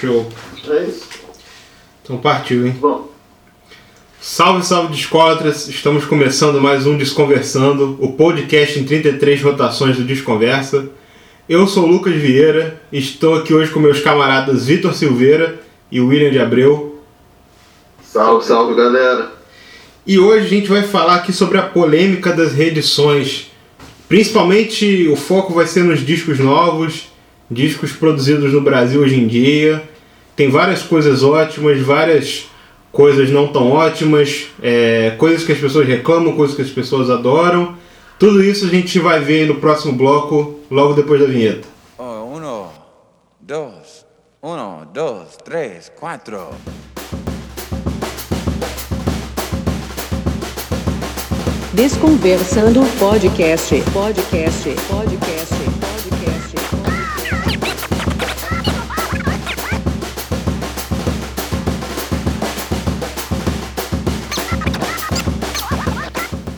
Show. É isso. Então partiu, hein? Bom, Salve, salve Discólatras! Estamos começando mais um Desconversando, o podcast em 33 rotações do Desconversa. Eu sou o Lucas Vieira, estou aqui hoje com meus camaradas Vitor Silveira e William de Abreu. salve, salve galera. E hoje a gente vai falar aqui sobre a polêmica das reedições. Principalmente o foco vai ser nos discos novos, discos produzidos no Brasil hoje em dia. Tem várias coisas ótimas, várias coisas não tão ótimas, é, coisas que as pessoas reclamam, coisas que as pessoas adoram. Tudo isso a gente vai ver no próximo bloco, logo depois da vinheta. Oh, uno, dos, uno, dos, tres, cuatro. Desconversando podcast, podcast, podcast, podcast.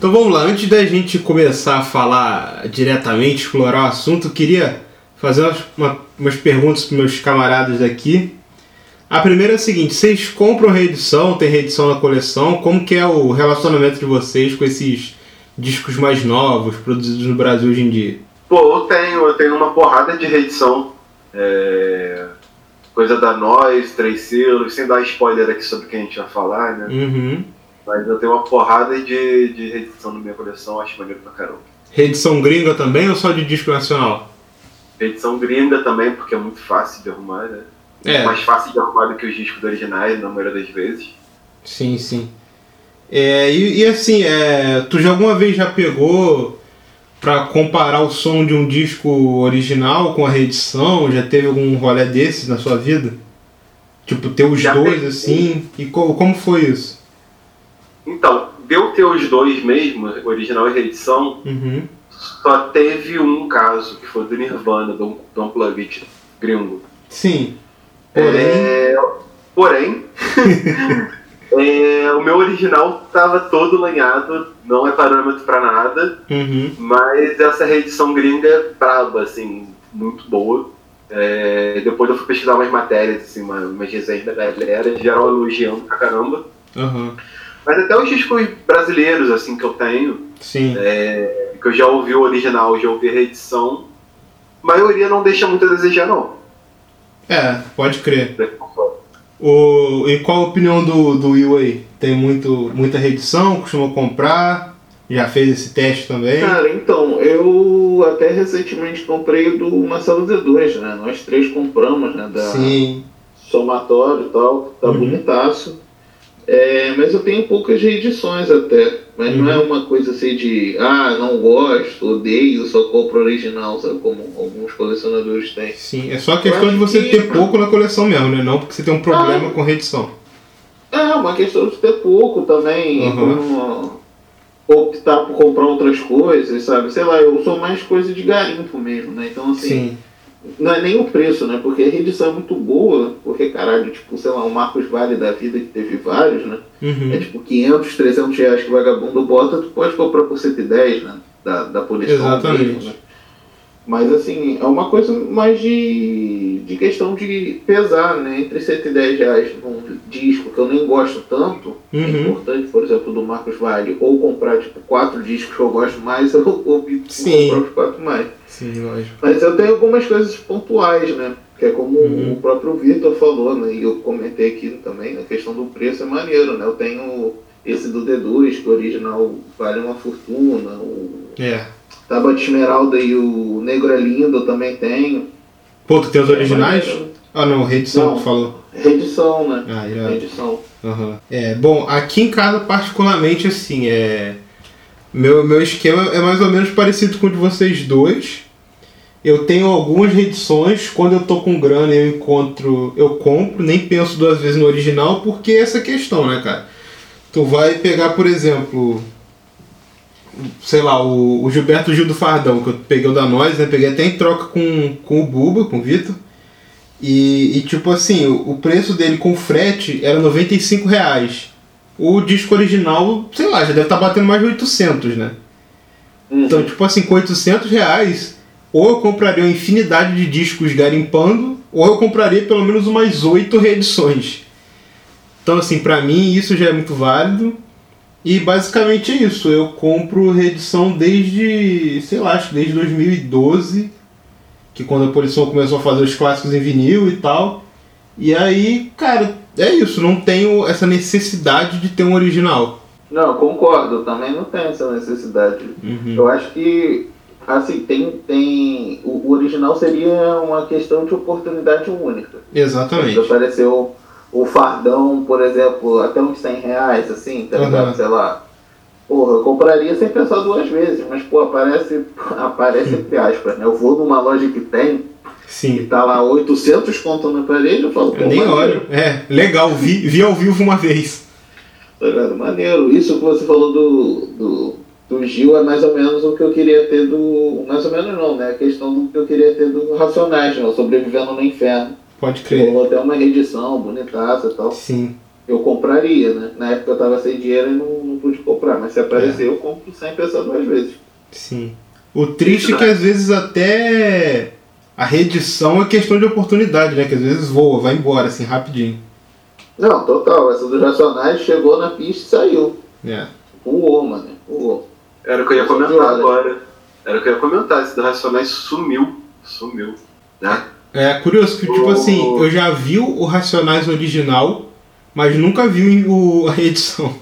Então vamos lá, antes da gente começar a falar diretamente, explorar o assunto, eu queria fazer umas, uma- umas perguntas para meus camaradas aqui. A primeira é a seguinte, vocês compram reedição, tem reedição na coleção, como que é o relacionamento de vocês com esses discos mais novos, produzidos no Brasil hoje em dia? Pô, eu tenho, eu tenho uma porrada de reedição. É, Coisa da Nós, Três Selos, sem dar spoiler aqui sobre o que a gente vai falar, né? Uhum. Mas eu tenho uma porrada de, de reedição na minha coleção, acho maneiro pra caramba. Reedição gringa também ou só de disco nacional? Reedição gringa também, porque é muito fácil de arrumar, né? É. Mais fácil de arrumar do que os discos originais, na maioria das vezes. Sim, sim. É, e, e assim, é, tu já alguma vez já pegou pra comparar o som de um disco original com a reedição? Já teve algum rolê desses na sua vida? Tipo, ter os Já dois peguei. assim? E co- como foi isso? Então, deu ter os dois mesmo, original e reedição, Uhum. só teve um caso, que foi do Nirvana, do, do Unplugged gringo. Sim. Porém. É, porém, é, o meu original tava todo lanhado, não é parâmetro pra nada, Uhum. mas essa reedição gringa é braba, assim, muito boa. É, depois eu fui pesquisar umas matérias, assim, uma, umas resenhas da galera, geral elogiando pra caramba. Aham. Mas até os discos brasileiros, assim, que eu tenho, Sim. é, que eu já ouvi o original, já ouvi a reedição, a maioria não deixa muito a desejar, não. É, pode crer. O, e qual a opinião do, do Will aí? Tem muito, muita reedição? Costuma comprar? Já fez esse teste também? Cara, então, eu até recentemente comprei do Marcelo D2, né? Nós três compramos, né? Da Sim. Somatório e tal, tá Uhum. bonitaço. É, mas eu tenho poucas reedições até. Mas não é Uhum. uma coisa assim de, ah, não gosto, odeio, só compro original, sabe? Como alguns colecionadores têm. Sim, é só questão Eu de você que- ter pouco na coleção mesmo, né? Não porque você tem um problema Ah. com reedição. É, uma questão de ter pouco também. Uhum. optar por comprar outras coisas, sabe? Sei lá, eu sou mais coisa de garimpo mesmo, né? Então, assim, Sim. Não é nem o preço, né? Porque a reedição é muito boa, porque, caralho, tipo, sei lá, o Marcos Vale da vida que teve vários, né? É Uhum. tipo 500, 300 reais que o vagabundo bota, tu pode comprar por 110, né? Da, da punição Exatamente. mesmo, né? Mas, assim, é uma coisa mais de, de questão de pesar, né? Entre 110 reais num disco que eu nem gosto tanto, é Uhum. importante, por exemplo, do Marcos Vale, ou comprar, tipo, quatro discos que eu gosto mais, eu opto Sim. comprar os quatro mais. Sim, lógico. Mas eu tenho algumas coisas pontuais, né? Que é como Uhum. o próprio Vitor falou, né? E eu comentei aqui também, a questão do preço é maneiro, né? Eu tenho esse do D2, que o original vale uma fortuna, o É. Tábua de Esmeralda e o Negro é Lindo eu também tenho. Pô, tu tem os originais? É, Ah, não, reedição que falou. Reedição, né? Ah, irado. Reedição. Aham. É, bom, aqui em casa, particularmente, assim, é. Meu, meu esquema é mais ou menos parecido com o de vocês dois. Eu tenho algumas reedições, quando eu tô com grana eu encontro, eu compro, nem penso duas vezes no original, porque é essa questão, né, cara? Tu vai pegar, por exemplo, sei lá, o, o Gilberto Gil do Fardão, que eu peguei o da Nós, né? Peguei até em troca com, com o Buba, com o Vitor. E, e, tipo assim, o, o preço dele com frete era 95 reais. O disco original, sei lá, já deve estar batendo mais de 800, né? Uhum. Então, tipo assim, com 800 reais, ou eu compraria uma infinidade de discos garimpando, ou eu compraria pelo menos umas oito reedições. Então, assim, pra mim isso já é muito válido. E basicamente é isso. Eu compro reedição desde, sei lá, acho que desde 2012, que quando a Polição começou a fazer os clássicos em vinil e tal. E aí, cara, é isso. Não tenho essa necessidade de ter um original. Não, concordo, eu também não tenho essa necessidade. Uhum. Eu acho que, assim, tem. tem o, o original seria uma questão de oportunidade única. Exatamente. Apareceu o fardão, por exemplo, até uns 100 reais, assim, tá ligado? Aham. Sei lá. Porra, eu compraria sem pensar duas vezes, mas, pô, aparece, aparece entre aspas, né? Eu vou numa loja que tem Sim. tá lá 800 conto no aparelho, eu falo, pô, Eu nem maneiro, olho. É, legal. Vi, vi ao vivo uma vez. Tá ligado? Maneiro. Isso que você falou do, do, do Gil é mais ou menos o que eu queria ter do. Mais ou menos não, né? A questão do que eu queria ter do Racionais, né? Sobrevivendo no Inferno. Pode crer. Rolou até uma reedição bonitaça e tal. Sim. Eu compraria, né? Na época eu tava sem dinheiro e não, não pude comprar, mas se aparecer É. eu compro sem pensar duas vezes. Sim. O triste é que às vezes até a reedição é questão de oportunidade, né? Que às vezes voa, vai embora, assim, rapidinho. Não, total. Essa dos Racionais chegou na pista e saiu. É. Voou, mano. Voou. Era o que eu ia comentar agora. Era o que eu ia comentar. Esse do Racionais sumiu. Sumiu. Né? É curioso que, tipo O- assim, eu já vi o Racionais original, mas nunca vi o, a reedição.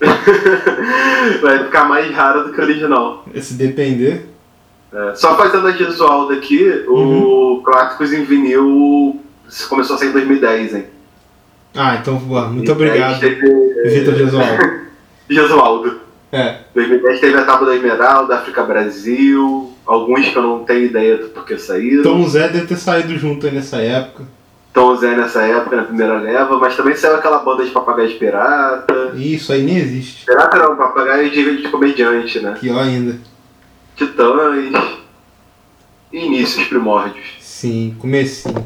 Vai ficar mais raro do que o original. Se depender. É, Só fazendo a visual daqui, Uhum. o Clássicos em vinil começou a sair em 2010, hein? Ah, então, boa. Muito 2010 obrigado, Teve... Vitor Gesualdo. Gesualdo. É, 2010 teve a Tábua da Esmeralda, África Brasil, alguns que eu não tenho ideia do porquê saíram. Tom Zé deve ter saído junto aí nessa época. Tom Zé nessa época, na primeira leva, mas também saiu aquela banda de papagaios pirata. Isso aí nem existe. Pirata não, papagaio de, de comediante, né? Pior ainda. Titãs. Inícios primórdios. Sim, comecinho.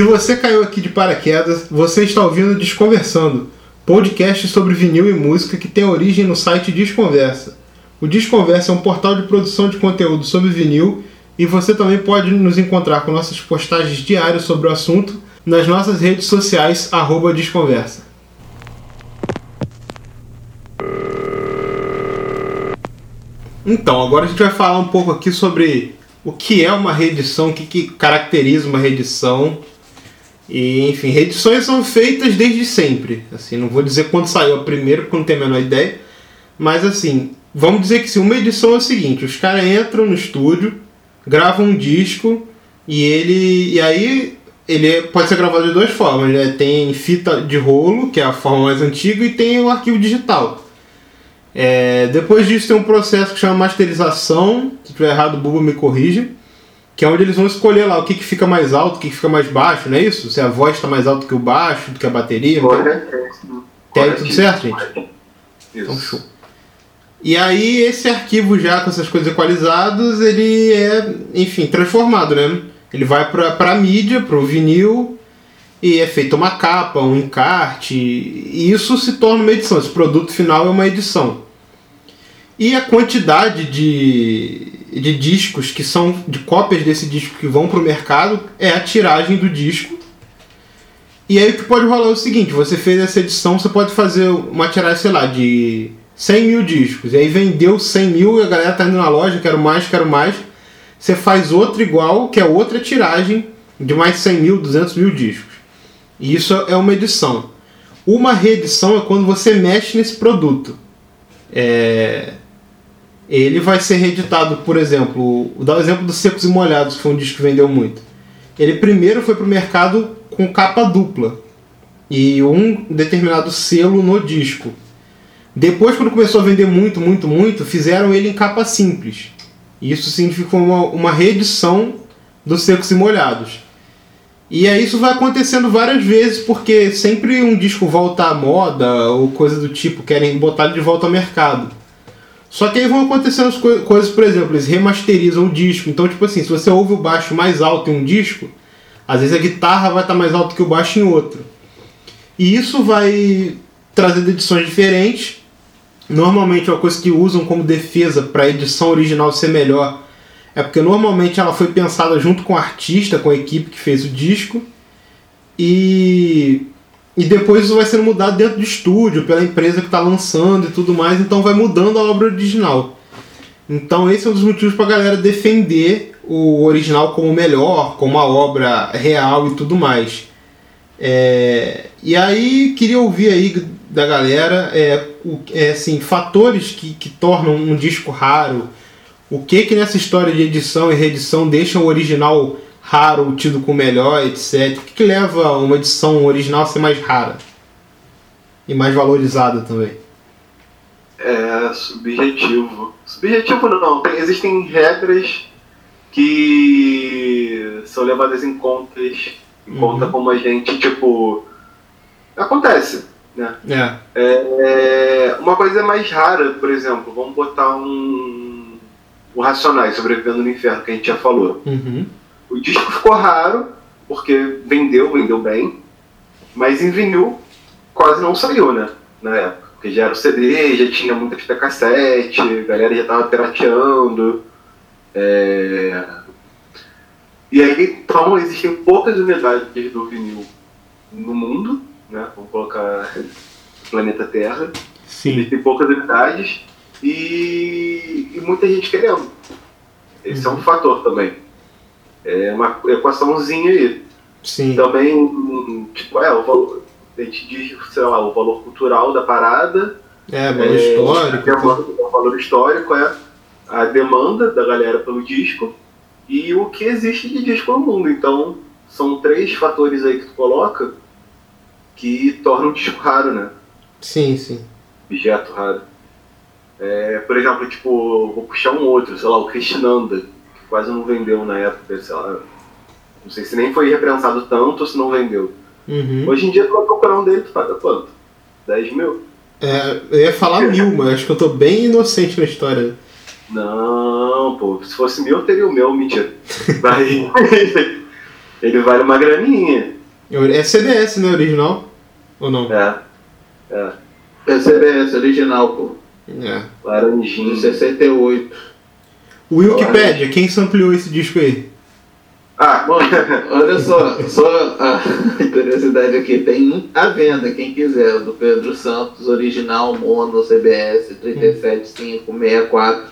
Se você caiu aqui de paraquedas, você está ouvindo Desconversando, podcast sobre vinil e música que tem origem no site Desconversa. O Desconversa é um portal de produção de conteúdo sobre vinil e você também pode nos encontrar com nossas postagens diárias sobre o assunto nas nossas redes sociais, Desconversa. Então, agora a gente vai falar um pouco aqui sobre o que é uma reedição, o que, que caracteriza uma reedição. E, enfim, reedições são feitas desde sempre. Assim, não vou dizer quando saiu a primeira, porque não tenho a menor ideia. Mas, assim, vamos dizer que sim, uma edição é o seguinte: os caras entram no estúdio, gravam um disco e ele. E aí ele é- pode ser gravado de duas formas. Né? Tem fita de rolo, que é a forma mais antiga, e tem o arquivo digital. É, depois disso tem um processo que chama masterização. Se tiver errado, o Buba me corrija. Que é onde eles vão escolher lá o que, que fica mais alto, o que, que fica mais baixo, não é isso? Se a voz está mais alta que o baixo, do que a bateria. tem- Corretíssimo. Tem aí tudo certo, gente? Então, Isso. show. E aí esse arquivo já com essas coisas equalizadas, ele é, enfim, transformado, né? Ele vai para a mídia, para o vinil, e é feita uma capa, um encarte, e isso se torna uma edição. Esse produto final é uma edição. E a quantidade de, de discos que são de cópias desse disco que vão para o mercado é a tiragem do disco. E aí o que pode rolar é o seguinte: você fez essa edição, você pode fazer uma tiragem, sei lá, de 100 mil discos. E aí vendeu 100 mil e a galera tá indo na loja, quero mais, quero mais. Você faz outra igual, que é outra tiragem de mais 100 mil, 200 mil discos. E isso é uma edição. Uma reedição é quando você mexe nesse produto. É, Ele vai ser reeditado, por exemplo, vou dar o exemplo dos Secos e Molhados, que foi um disco que vendeu muito. Ele primeiro foi para o mercado com capa dupla e um determinado selo no disco. Depois, quando começou a vender muito, muito, muito, fizeram ele em capa simples. Isso significou uma, uma reedição dos Secos e Molhados. E aí isso vai acontecendo várias vezes, porque sempre um disco volta à moda ou coisa do tipo, querem botar ele de volta ao mercado. Só que aí vão acontecendo as coi- coisas, por exemplo, eles remasterizam o disco. Então, tipo assim, se você ouve o baixo mais alto em um disco, às vezes a guitarra vai estar mais alta que o baixo em outro. E isso vai trazendo edições diferentes. normalmente uma coisa que usam como defesa para a edição original ser melhor é porque normalmente ela foi pensada junto com o artista, com a equipe que fez o disco e e depois isso vai sendo mudado dentro do estúdio pela empresa que está lançando e tudo mais, então vai mudando a obra original. Então esse é um dos motivos para a galera defender o original como melhor, como a obra real e tudo mais. É, e aí queria ouvir aí da galera é, o, é, assim, fatores que, que tornam um disco raro. O que que nessa história de edição e reedição deixam o original raro, tido como melhor, etc. O que, que leva uma edição original a ser mais rara? E mais valorizada também. É subjetivo. Subjetivo não, tem, existem regras que são levadas em contas, em conta Uhum. como a gente, tipo. Acontece, né? É. É, uma coisa mais rara, por exemplo, vamos botar um. O Racionais sobrevivendo no inferno, que a gente já falou. Uhum. O disco ficou raro, porque vendeu, vendeu bem, mas em vinil quase não saiu, né? Na época. Porque já era o CD, já tinha muita fita cassete, a galera já tava pirateando. é. E aí, então, existem poucas unidades do vinil no mundo, né? Vamos colocar o planeta Terra. Sim. Existem poucas unidades e, e muita gente querendo. Esse é um fator também. É uma equaçãozinha aí. Sim. Também, tipo, é, o valor, a gente diz, sei lá, o valor cultural da parada, É, valor é, histórico. é o valor, o valor histórico é a demanda da galera pelo disco e o que existe de disco no mundo. Então, são três fatores aí que tu coloca que tornam o disco raro, né? Sim, sim. objeto raro. É, por exemplo, tipo, vou puxar um outro, sei lá, o Krishnanda, que quase não vendeu na época, sei lá. Não sei se nem foi reprensado tanto ou se não vendeu. Uhum. Hoje em dia, tu vai procurar um dele, tu paga quanto? 10 mil? É, eu ia falar mil, mas acho que eu tô bem inocente na história. Não, pô, se fosse mil, eu teria o meu, mentira. Vai. Ele vale uma graninha. É CDS, né? Original? Ou não? É. É. PCBS original, pô. É. Laranjinha. De 68. Wikipedia, quem sampleou esse disco aí? Ah, Mano, olha só, só a curiosidade aqui, tem à venda, quem quiser, do Pedro Santos, original Mono CBS 37564.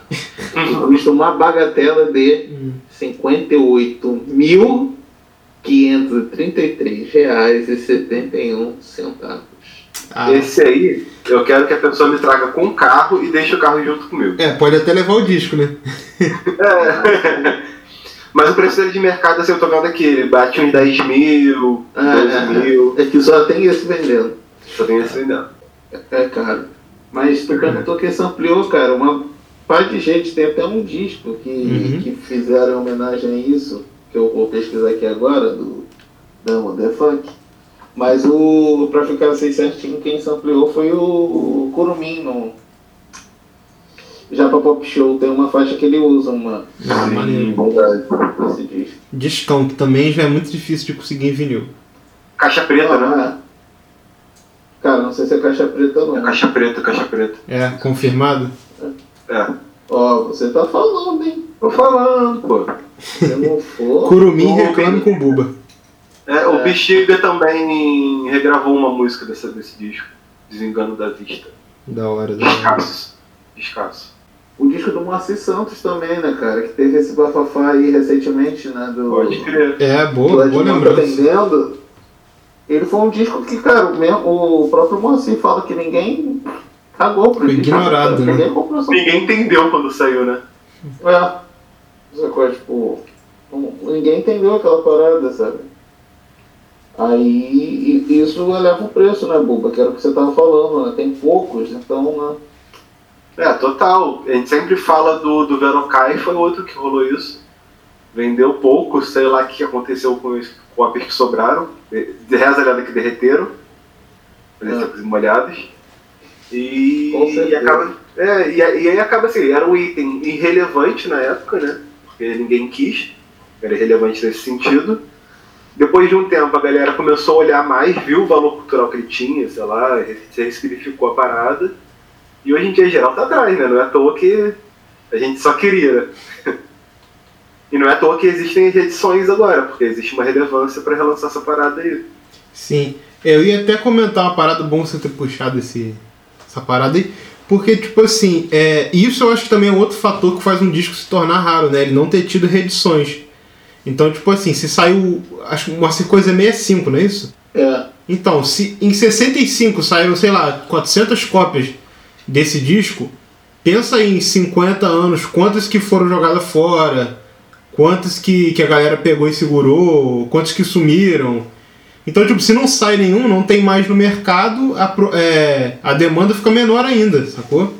Custa uma bagatela de Hum. 58.533 reais e 71 centavos. Ah, esse aí, eu quero que a pessoa me traga com o carro e deixe o carro junto comigo. é, pode até levar o disco, né? É. Mas o preço dele de mercado, assim, eu tô vendo aqui, ele bate uns 10 mil, Ah, 12 é, mil, é que só tem esse vendendo. só tem esse vendendo. É caro. Mas tu perguntou quem sampleou, cara. Uma parte de gente tem até um disco que, Uhum. que fizeram em homenagem a isso, que eu vou pesquisar aqui agora, do da Mother Funk. Mas o, pra ficar assim certinho, quem sampleou foi o, o Kurumin no. Já pra Pop Show tem uma faixa que ele usa, uma. Ah, maneiro. Discão, que também já é muito difícil de conseguir em vinil. Caixa preta, Não, né? é. Cara, não sei se é caixa preta ou É não. caixa preta, caixa preta. É, confirmado? É. Ó, você tá falando, hein? Tô falando, pô. Se não for. Curumim bem. com Buba. É, o É. Bexiga também regravou uma música dessa, desse disco. Desengano da Vista. Da hora, da hora. Escasso. Escasso. O disco do Moacir Santos também, né, cara? Que teve esse bafafá aí recentemente, né? Do, Pode crer. É, do boa, boa Edmundo lembrança. Ele foi um disco que, cara, o, próprio Moacir fala que ninguém cagou pro Foi disco. ignorado, cara. né? Ninguém comprou Ninguém entendeu quando saiu, né? É. Essa coisa, tipo, ninguém entendeu aquela parada, sabe? Aí isso eleva o preço, né, Buba? Que era o que você tava falando, né? Tem poucos, então, né? É, total. A gente sempre fala do, do Verocai, foi outro que rolou isso. Vendeu pouco, sei lá o que aconteceu com, os, com a que sobraram. De, reza aliada que derreteram. Eles É. secos e molhados. E, e acaba. É, e, e aí acaba assim, era um item irrelevante na época, né? Porque ninguém quis. Era irrelevante nesse sentido. Depois de um tempo a galera começou a olhar mais, viu o valor cultural que ele tinha, sei lá, ressignificou a parada. E hoje em dia geral tá atrás, né? Não é à toa que a gente só queria. E não é à toa que existem edições agora, porque existe uma relevância para relançar essa parada aí. Sim. Eu ia até comentar uma parada bom você ter puxado esse, essa parada aí. Porque, tipo assim, é, isso eu acho que também é outro fator que faz um disco se tornar raro, né? Ele não ter tido reedições. Então, tipo assim, se saiu. Acho que uma coisa é 65, não é isso? É. Então, se em 65 saíram, sei lá, 400 cópias desse disco, pensa em 50 anos, quantas que foram jogadas fora, quantas que, que a galera pegou e segurou, quantas que sumiram. Então, tipo, se não sai nenhum, não tem mais no mercado, a, é, a demanda fica menor ainda, sacou?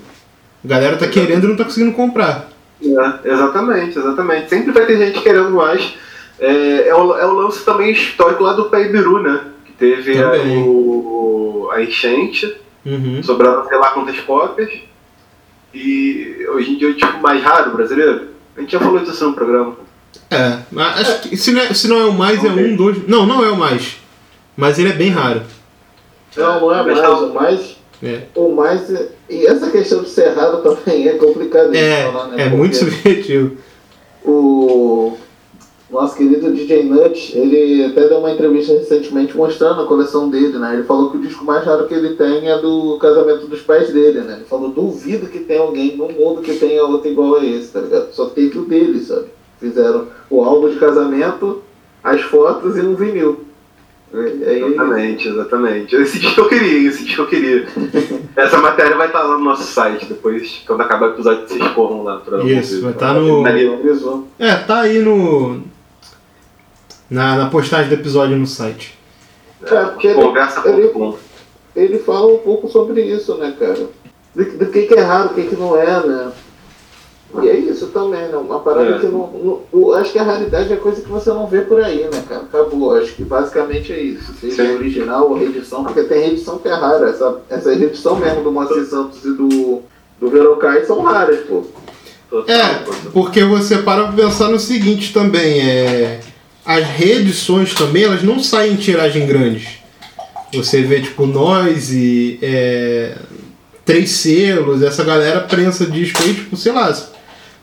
A galera tá querendo e não tá conseguindo comprar. É, exatamente, exatamente. Sempre vai ter gente querendo mais. É, é, o, é o lance também histórico lá do Paibiru, né? Que teve a, Também. o, a enchente, Uhum. sobraram sei lá quantas cópias. E hoje em dia é tipo mais raro brasileiro. A gente já falou disso no programa. É, mas acho que se não é, se não é o mais, é um, dois. Não, não é o mais. Mas ele é bem raro. Não, não é Mas mais. tá- O mais. É, O mais. é- E essa questão de ser raro também é complicado de é, falar, né? é muito Porque subjetivo. O nosso querido DJ Nut, ele até deu uma entrevista recentemente mostrando a coleção dele, né? Ele falou que o disco mais raro que ele tem é do casamento dos pais dele, né? Ele falou, duvido que tenha alguém no mundo que tenha outro igual a esse, tá ligado? Só teve o dele, sabe? Fizeram o álbum de casamento, as fotos e um vinil. É, é, Exatamente, exatamente. Esse disco eu queria, esse disco eu queria. Essa matéria vai estar lá no nosso site depois, quando acabar o episódio, vocês corram lá pra Isso, ouvir. vai estar no- Ali. Avisou. É, tá aí no. Na, na postagem do episódio no site. É, porque ele- Conversa.com. ele fala um pouco sobre isso, né, cara? Do, do que, que é raro, o que, que não é, né? E é isso também, né? Uma parada É. que não, não- eu Acho que a raridade é coisa que você não vê por aí, né, cara? Acabou. Acho que basicamente é isso. Seja Sim. original ou reedição, porque tem reedição que é rara. Essa, essa reedição mesmo do Moacir Santos e do, do Verocai são raras, pô. É, porque você para pra pensar no seguinte também, é. As reedições também, elas não saem em tiragem grande. Você vê, tipo, nós e. É, três selos, essa galera prensa disco aí, tipo, sei lá.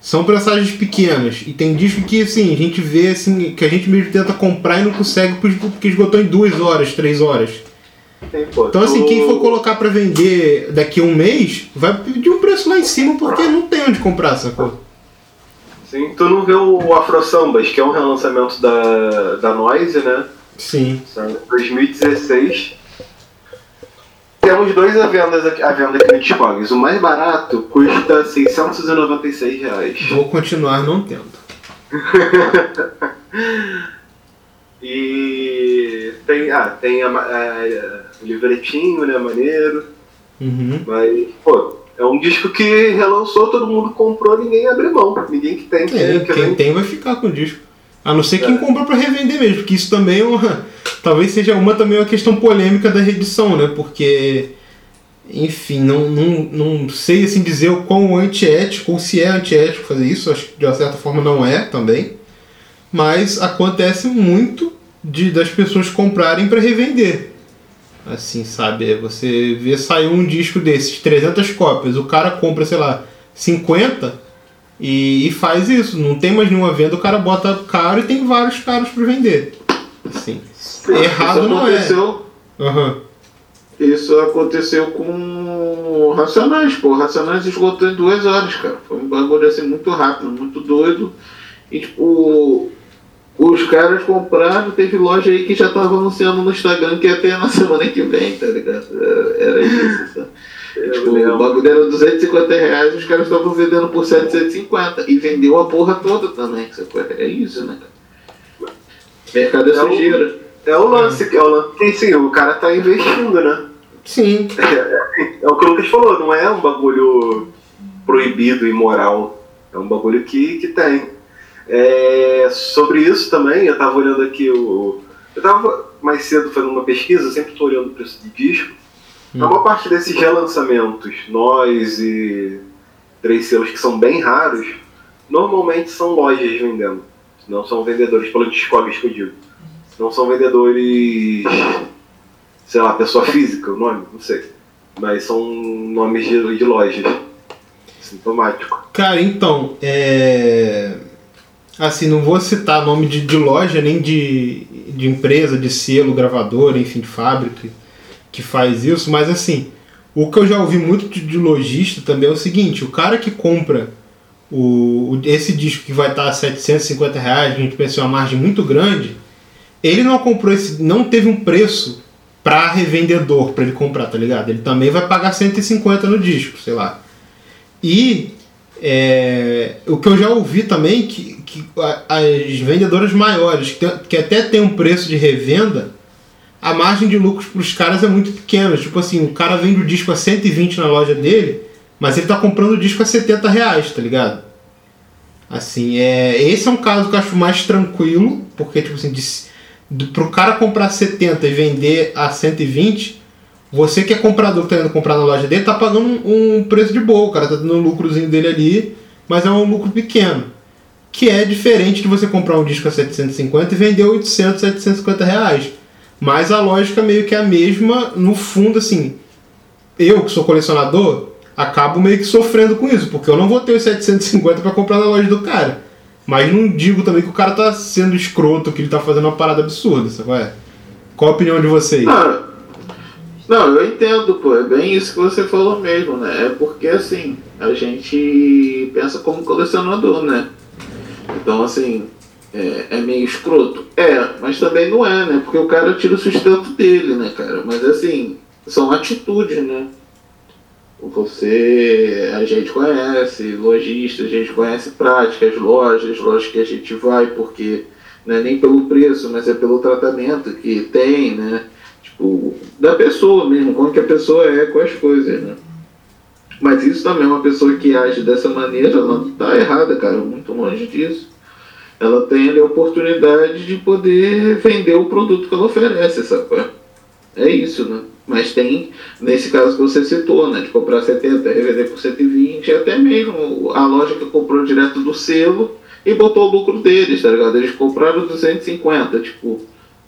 São prensagens pequenas. E tem disco que, assim, a gente vê, assim, que a gente mesmo tenta comprar e não consegue porque esgotou em duas horas, três horas. Pô, Então, assim, tu- quem for colocar pra vender daqui a um mês, vai pedir um preço lá em cima porque não tem onde comprar, sacou? Sim, tu não vê o Afro Sambas, que é um relançamento da, da Noise, né? Sim. São 2016. Temos dois à venda aqui, à venda aqui no Discogs. O mais barato custa 696 reais. Vou continuar não tendo. E tem, ah, tem a, a- o livretinho, né, maneiro. Uhum. Mas, pô, é um disco que relançou, todo mundo comprou, ninguém abre mão. Ninguém que tem, É, quem tem vai ficar com o disco. A não ser quem É. comprou pra revender mesmo, porque isso também é uma. Talvez seja uma também uma questão polêmica da reedição, né? Porque. Enfim, não, não, não sei assim dizer o quão antiético ou se é antiético fazer isso, acho que de uma certa forma não é também. Mas acontece muito de das pessoas comprarem pra revender. Assim, sabe? É Você vê sair um disco desses, 300 cópias, o cara compra, sei lá, 50 e, e faz isso. Não tem mais nenhuma venda, o cara bota caro e tem vários caros pra vender. Assim. Errado isso não é. aconteceu, Aham. Isso aconteceu com Racionais, pô. Racionais esgotou em duas horas, cara. Foi um bagulho assim muito rápido, muito doido. E tipo, os caras compraram, teve loja aí que já tava anunciando no Instagram que ia ter na semana que vem, tá ligado? Era- Era isso, sabe? Eu Tipo, o bagulho era 250 reais, os caras estavam vendendo por 750. E vendeu a porra toda também. É isso, né, cara? Mercado é É sujeira. É o lance, é o lance que assim, o cara tá investindo, né? Sim. É o que o Lucas falou, não é um bagulho proibido, imoral. É um bagulho que, que tem. É, sobre isso também, eu tava olhando aqui o. Eu tava mais cedo fazendo uma pesquisa, sempre tô olhando o preço de disco. A maior parte desses relançamentos, nós e três selos que são bem raros, normalmente são lojas vendendo. Não são vendedores, pelo Discogs que eu digo. Não são vendedores, sei lá, pessoa física, o nome, não sei. Mas são nomes de, de lojas. Sintomático. Cara, então, é. Assim, não vou citar nome de, de loja, nem de, de empresa, de selo, gravadora, enfim, de fábrica que faz isso, mas assim, o que eu já ouvi muito de, de lojista também é o seguinte: o cara que compra o, o- esse disco que vai estar a 750 reais, a gente pensa uma margem muito grande, ele não comprou esse. não teve um preço para revendedor para ele comprar, tá ligado? Ele também vai pagar 150 no disco, sei lá. E é, o que eu já ouvi também que, que as vendedoras maiores, que, que até tem um preço de revenda, a margem de lucros para os caras é muito pequena. Tipo assim, o cara vende o disco a 120 na loja dele, mas ele tá comprando o disco a 70 reais, tá ligado? Assim, é, esse é um caso que eu acho mais tranquilo, porque, tipo assim, de, do, pro cara comprar 70 e vender a 120, você que é comprador que tá indo comprar na loja dele, tá pagando um, um preço de boa, o cara tá dando um lucrozinho dele ali, mas é um lucro pequeno. Que é diferente de você comprar um disco a 750 e vender 800, 750 reais. Mas a lógica meio que é a mesma, no fundo, assim. Eu, que sou colecionador, acabo meio que sofrendo com isso, porque eu não vou ter os 750 para comprar na loja do cara. Mas não digo também que o cara tá sendo escroto, que ele tá fazendo uma parada absurda, sabe? qual é? Qual a opinião de vocês? Não, não, eu entendo, pô, é bem isso que você falou mesmo, né? É porque assim, a gente pensa como colecionador, né? Então assim, é, é meio escroto. É, mas também não é, né? Porque o cara tira o sustento dele, né, cara? Mas assim, são atitudes, né? Você, a gente conhece lojista, a gente conhece práticas, lojas, lojas que a gente vai porque não é nem pelo preço, mas é pelo tratamento que tem, né? Tipo, da pessoa mesmo, como que a pessoa é com as coisas, né? Mas isso também é uma pessoa que age dessa maneira, ela não tá errada, cara, muito longe disso. Ela tem ali a oportunidade de poder vender o produto que ela oferece, sabe? É isso, né? Mas tem, nesse caso que você citou, né? De comprar 70, revender por 120, até mesmo a loja que comprou direto do selo e botou o lucro deles, tá ligado? Eles compraram 250, tipo,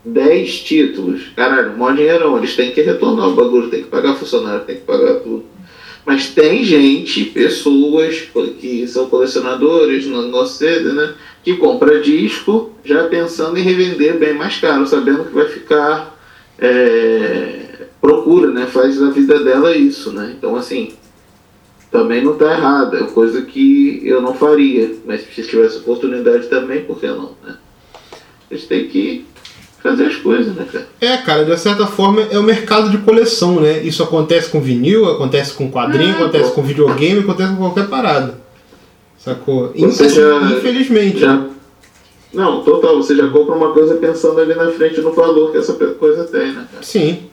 10 títulos. Caralho, mó dinheirão. Eles têm que retornar o bagulho, tem que pagar funcionário, tem que pagar tudo. Mas tem gente, pessoas que são colecionadores no nosso cedo, né? Que compra disco já pensando em revender bem mais caro, sabendo que vai ficar. é, procura, né? Faz da vida dela isso, né? Então, assim, também não tá errado. É coisa que eu não faria. Mas se tivesse oportunidade também, por que não, né? A gente tem que fazer as coisas, né, cara? É, cara, de certa forma é o mercado de coleção, né? Isso acontece com vinil, acontece com quadrinho, É, acontece pô. com videogame, acontece com qualquer parada. Sacou? Você Infel- já- Infelizmente. Já... Não, total, você já compra uma coisa pensando ali na frente no valor que essa coisa tem, né, cara? Sim.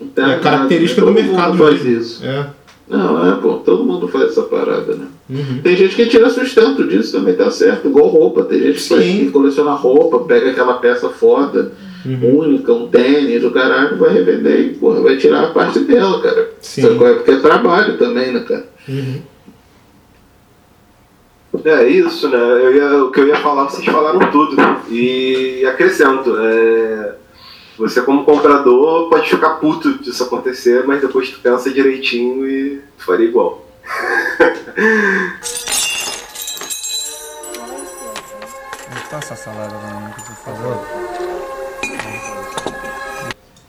Não tem É característica do Todo mundo mercado faz mesmo. isso. É. Não, é, pô, todo mundo faz essa parada, né? Uhum. Tem gente que tira sustento disso também, tá certo. Igual roupa, tem gente que, faz- que coleciona roupa, pega aquela peça foda, Uhum. única, um tênis, o caralho, vai revender e, porra, vai tirar a parte dela, cara. Sim. Sabe qual é? Porque é trabalho também, né, cara? Uhum. É isso, né? Eu ia- o que eu ia falar, vocês falaram tudo. E acrescento, é, você como comprador pode ficar puto disso acontecer, mas depois tu pensa direitinho e faria igual. Passa a salada pra mim, por favor.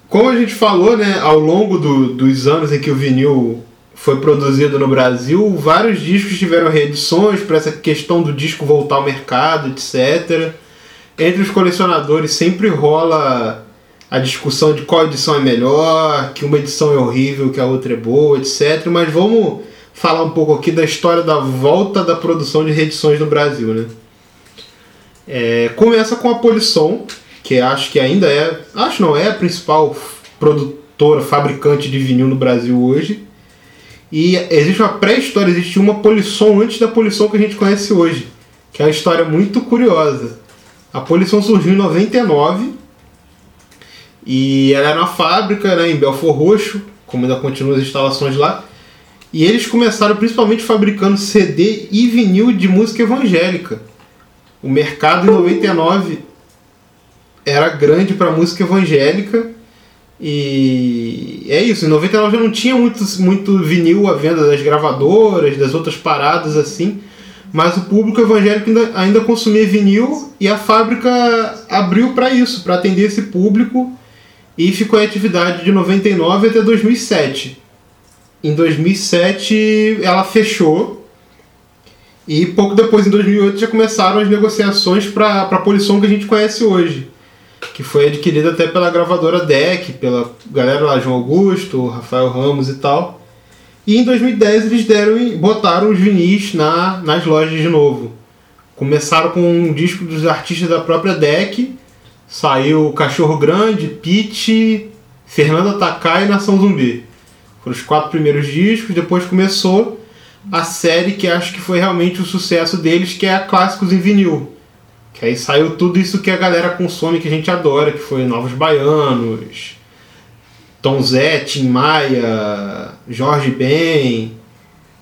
Como a gente falou, né, ao longo do- dos anos em que o vinil foi produzido no Brasil, vários discos tiveram reedições para essa questão do disco voltar ao mercado, etc. Entre os colecionadores sempre rola a discussão de qual edição é melhor, que uma edição é horrível, que a outra é boa, etc. Mas vamos falar um pouco aqui da história da volta da produção de reedições no Brasil, né? É, começa com a Polisson, que acho que ainda é, acho não é a principal produtora, fabricante de vinil no Brasil hoje. E existe uma pré-história, existe uma Polisson antes da Polisson que a gente conhece hoje, que é uma história muito curiosa. A Polisson surgiu em 99 e ela era uma fábrica né, em Belfor Roxo, como ainda continuam as instalações lá. E eles começaram principalmente fabricando CD e vinil de música evangélica. O mercado em 99 era grande para música evangélica E é isso, em 99 já não tinha muito, muito vinil à venda das gravadoras, das outras paradas assim, mas o público evangélico ainda, ainda consumia vinil e a fábrica abriu para isso, para atender esse público e ficou em atividade de 99 até 2007. Em 2007 ela fechou e pouco depois, em 2008, já começaram as negociações para a Polisson que a gente conhece hoje, que foi adquirida até pela gravadora DEC, pela galera lá, João Augusto, Rafael Ramos e tal. E em 2010 eles deram, botaram os vinis na, nas lojas de novo. Começaram com um disco dos artistas da própria DEC, saiu Cachorro Grande, Pete, Fernanda Takai e Nação Zumbi. Foram os quatro primeiros discos, depois começou a série que acho que foi realmente o sucesso deles, que é a Clássicos em Vinil. Que aí saiu tudo isso que a galera consome, que a gente adora, que foi Novos Baianos, Tom Zé, Tim Maia, Jorge Ben,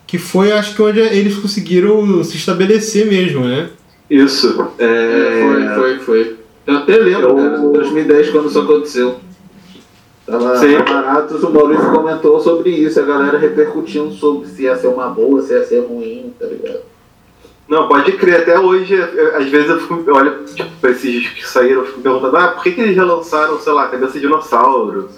que foi acho que onde eles conseguiram se estabelecer mesmo, né? Isso. É... É, foi, foi, foi. Eu até lembro, Eu- cara, 2010, quando isso aconteceu. Tava Sim. barato, o Maurício comentou sobre isso, a galera repercutindo sobre se ia ser uma boa, se ia ser ruim, tá ligado? Não, pode crer, até hoje, eu- às vezes eu fico, eu olho, tipo, pra esses discos que saíram, eu fico perguntando, ah, por que, que eles relançaram, sei lá, Cabeça de Dinossauro,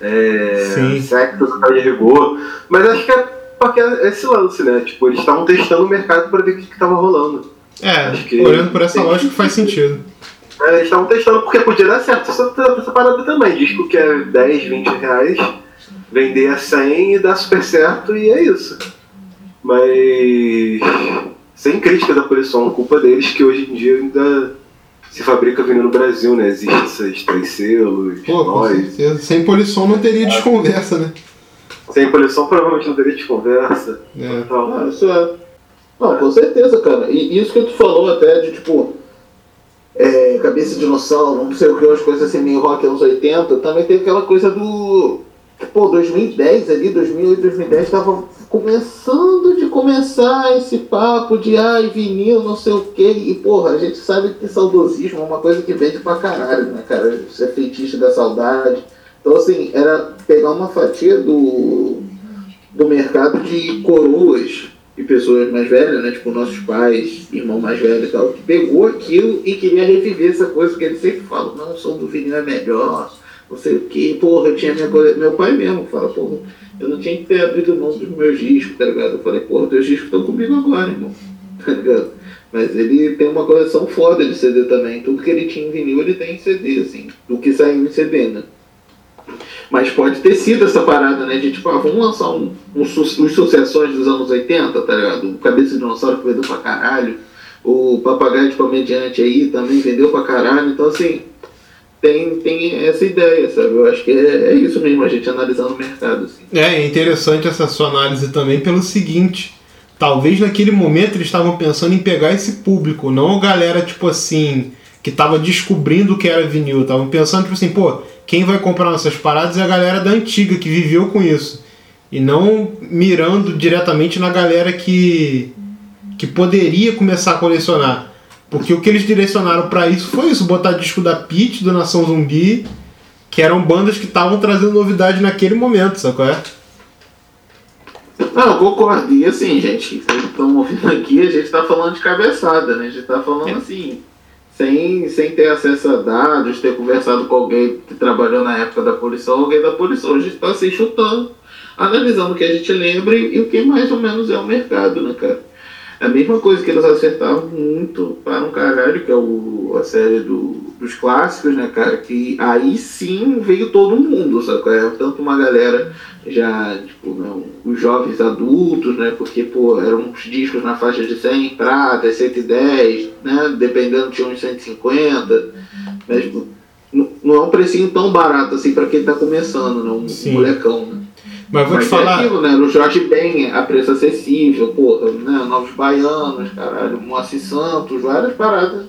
é, Sim. Sexo, de Rigor, mas acho que é porque é esse lance, né, tipo, eles estavam testando o mercado pra ver o que, que tava rolando. É, Acho que- olhando por essa lógica faz sentido. É, eles estavam testando porque podia dar certo essa, essa parada também, disco que é 10, 20 reais, vender a 100 e dar super certo e é isso. Mas sem crítica da Polisson, culpa deles que hoje em dia ainda se fabrica vinil no Brasil, né? Existem esses três selos, Pô, com nós. certeza. Sem Polisson não teria desconversa, né? Sem Polisson provavelmente não teria de conversa. É. Tal. Ah, isso é. Não, com certeza, cara. E isso que tu falou até de tipo. É, cabeça de dinossauro, não sei o que, umas coisas assim meio rock anos 80, também tem aquela coisa do. Pô, 2010 ali, 2008, 2010, tava começando de começar esse papo de ai, vinil, não sei o que, e porra, a gente sabe que saudosismo é uma coisa que vende pra caralho, né, cara? Isso é feitiço da saudade. Então, assim, era pegar uma fatia do, do mercado de coroas e pessoas mais velhas, né? Tipo nossos pais, irmão mais velho e tal, que pegou aquilo e queria reviver essa coisa que eles sempre falam, não, o som do vinil é melhor, não sei o que, porra, eu tinha minha cole... meu pai mesmo fala, porra, eu não tinha que ter abrido mão dos meus discos, tá ligado? Eu falei, porra, teus discos estão comigo agora, irmão, tá ligado? Mas ele tem uma coleção foda de CD também, tudo que ele tinha em vinil ele tem em CD, assim, do que saiu em CD, né? Mas pode ter sido essa parada, né? De tipo, ah, vamos lançar um, um os sucessões dos anos 80, tá ligado? O Cabeça de Dinossauro que vendeu pra caralho. O Papagaio de Comediante aí também vendeu pra caralho. Então, assim, tem, tem essa ideia, sabe? Eu acho que é, é isso mesmo, a gente analisando o mercado, assim. É, é interessante essa sua análise também pelo seguinte. Talvez naquele momento eles estavam pensando em pegar esse público, não a galera, tipo assim, que tava descobrindo o que era vinil. Estavam pensando, tipo assim, pô, quem vai comprar nossas paradas é a galera da antiga, que viveu com isso. E não mirando diretamente na galera que, que poderia começar a colecionar. Porque o que eles direcionaram pra isso foi isso, botar disco da Pit, do Nação Zumbi, que eram bandas que estavam trazendo novidade naquele momento, sacou? É? Não, eu concordo. E assim, gente, vocês estão ouvindo aqui, a gente tá falando de cabeçada, né? A gente tá falando assim, sem, sem ter acesso a dados, ter conversado com alguém que trabalhou na época da poluição, alguém da poluição. A gente tá assim chutando, analisando o que a gente lembra e, e o que mais ou menos é o mercado, né, cara? É a mesma coisa que eles acertavam muito para um caralho, que é o, a série do, dos clássicos, né, cara? Que aí sim veio todo mundo, sabe? É tanto uma galera já, tipo, não, os jovens adultos, né? Porque, pô, eram uns discos na faixa de 100 prata, 110, né? Dependendo, tinha uns 150. Mas, tipo, não é um precinho tão barato assim para quem tá começando, não, um Sim. molecão, né? Mas vou Mas te falar. é aquilo, né? No Jorge Ben, a preço acessível, porra, né? Novos Baianos, caralho, Moacir Santos, várias paradas.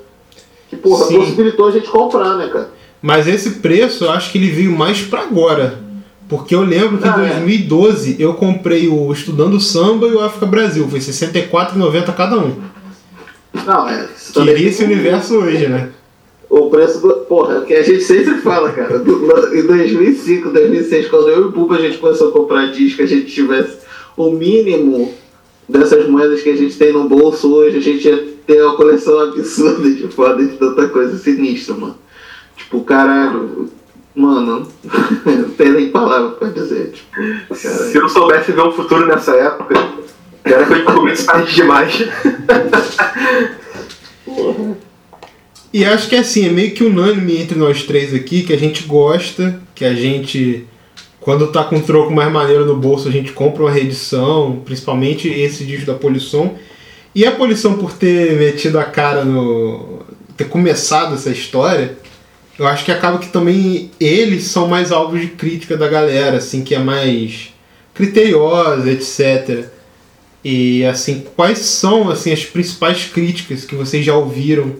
Que, porra, Sim. possibilitou a gente comprar, né, cara? Mas esse preço eu acho que ele veio mais pra agora. Porque eu lembro que Ah, em é. 2012 eu comprei o Estudando Samba e o África Brasil. Foi R$ 64,90 cada um. Não, é. Queria esse universo hoje, né? o preço do. Porra, que a gente sempre fala, cara. do- em 2005, 2006, quando eu e o Buba a gente começou a comprar disco, a gente tivesse o mínimo dessas moedas que a gente tem no bolso hoje, a gente ia ter uma coleção absurda de foda de tanta coisa sinistra, mano. Tipo, caralho. Mano, não tem nem palavra pra dizer. Tipo, Se eu soubesse ver um futuro nessa época, era que eu descobrisse tarde demais. E acho que assim, é meio que unânime entre nós três aqui, que a gente gosta, que a gente, quando tá com um troco mais maneiro no bolso, a gente compra uma reedição, principalmente esse disco da Polição. E a Polição, por ter metido a cara no. ter começado essa história, eu acho que acaba que também eles são mais alvos de crítica da galera, assim, que é mais criteriosa, etc. E assim, quais são assim as principais críticas que vocês já ouviram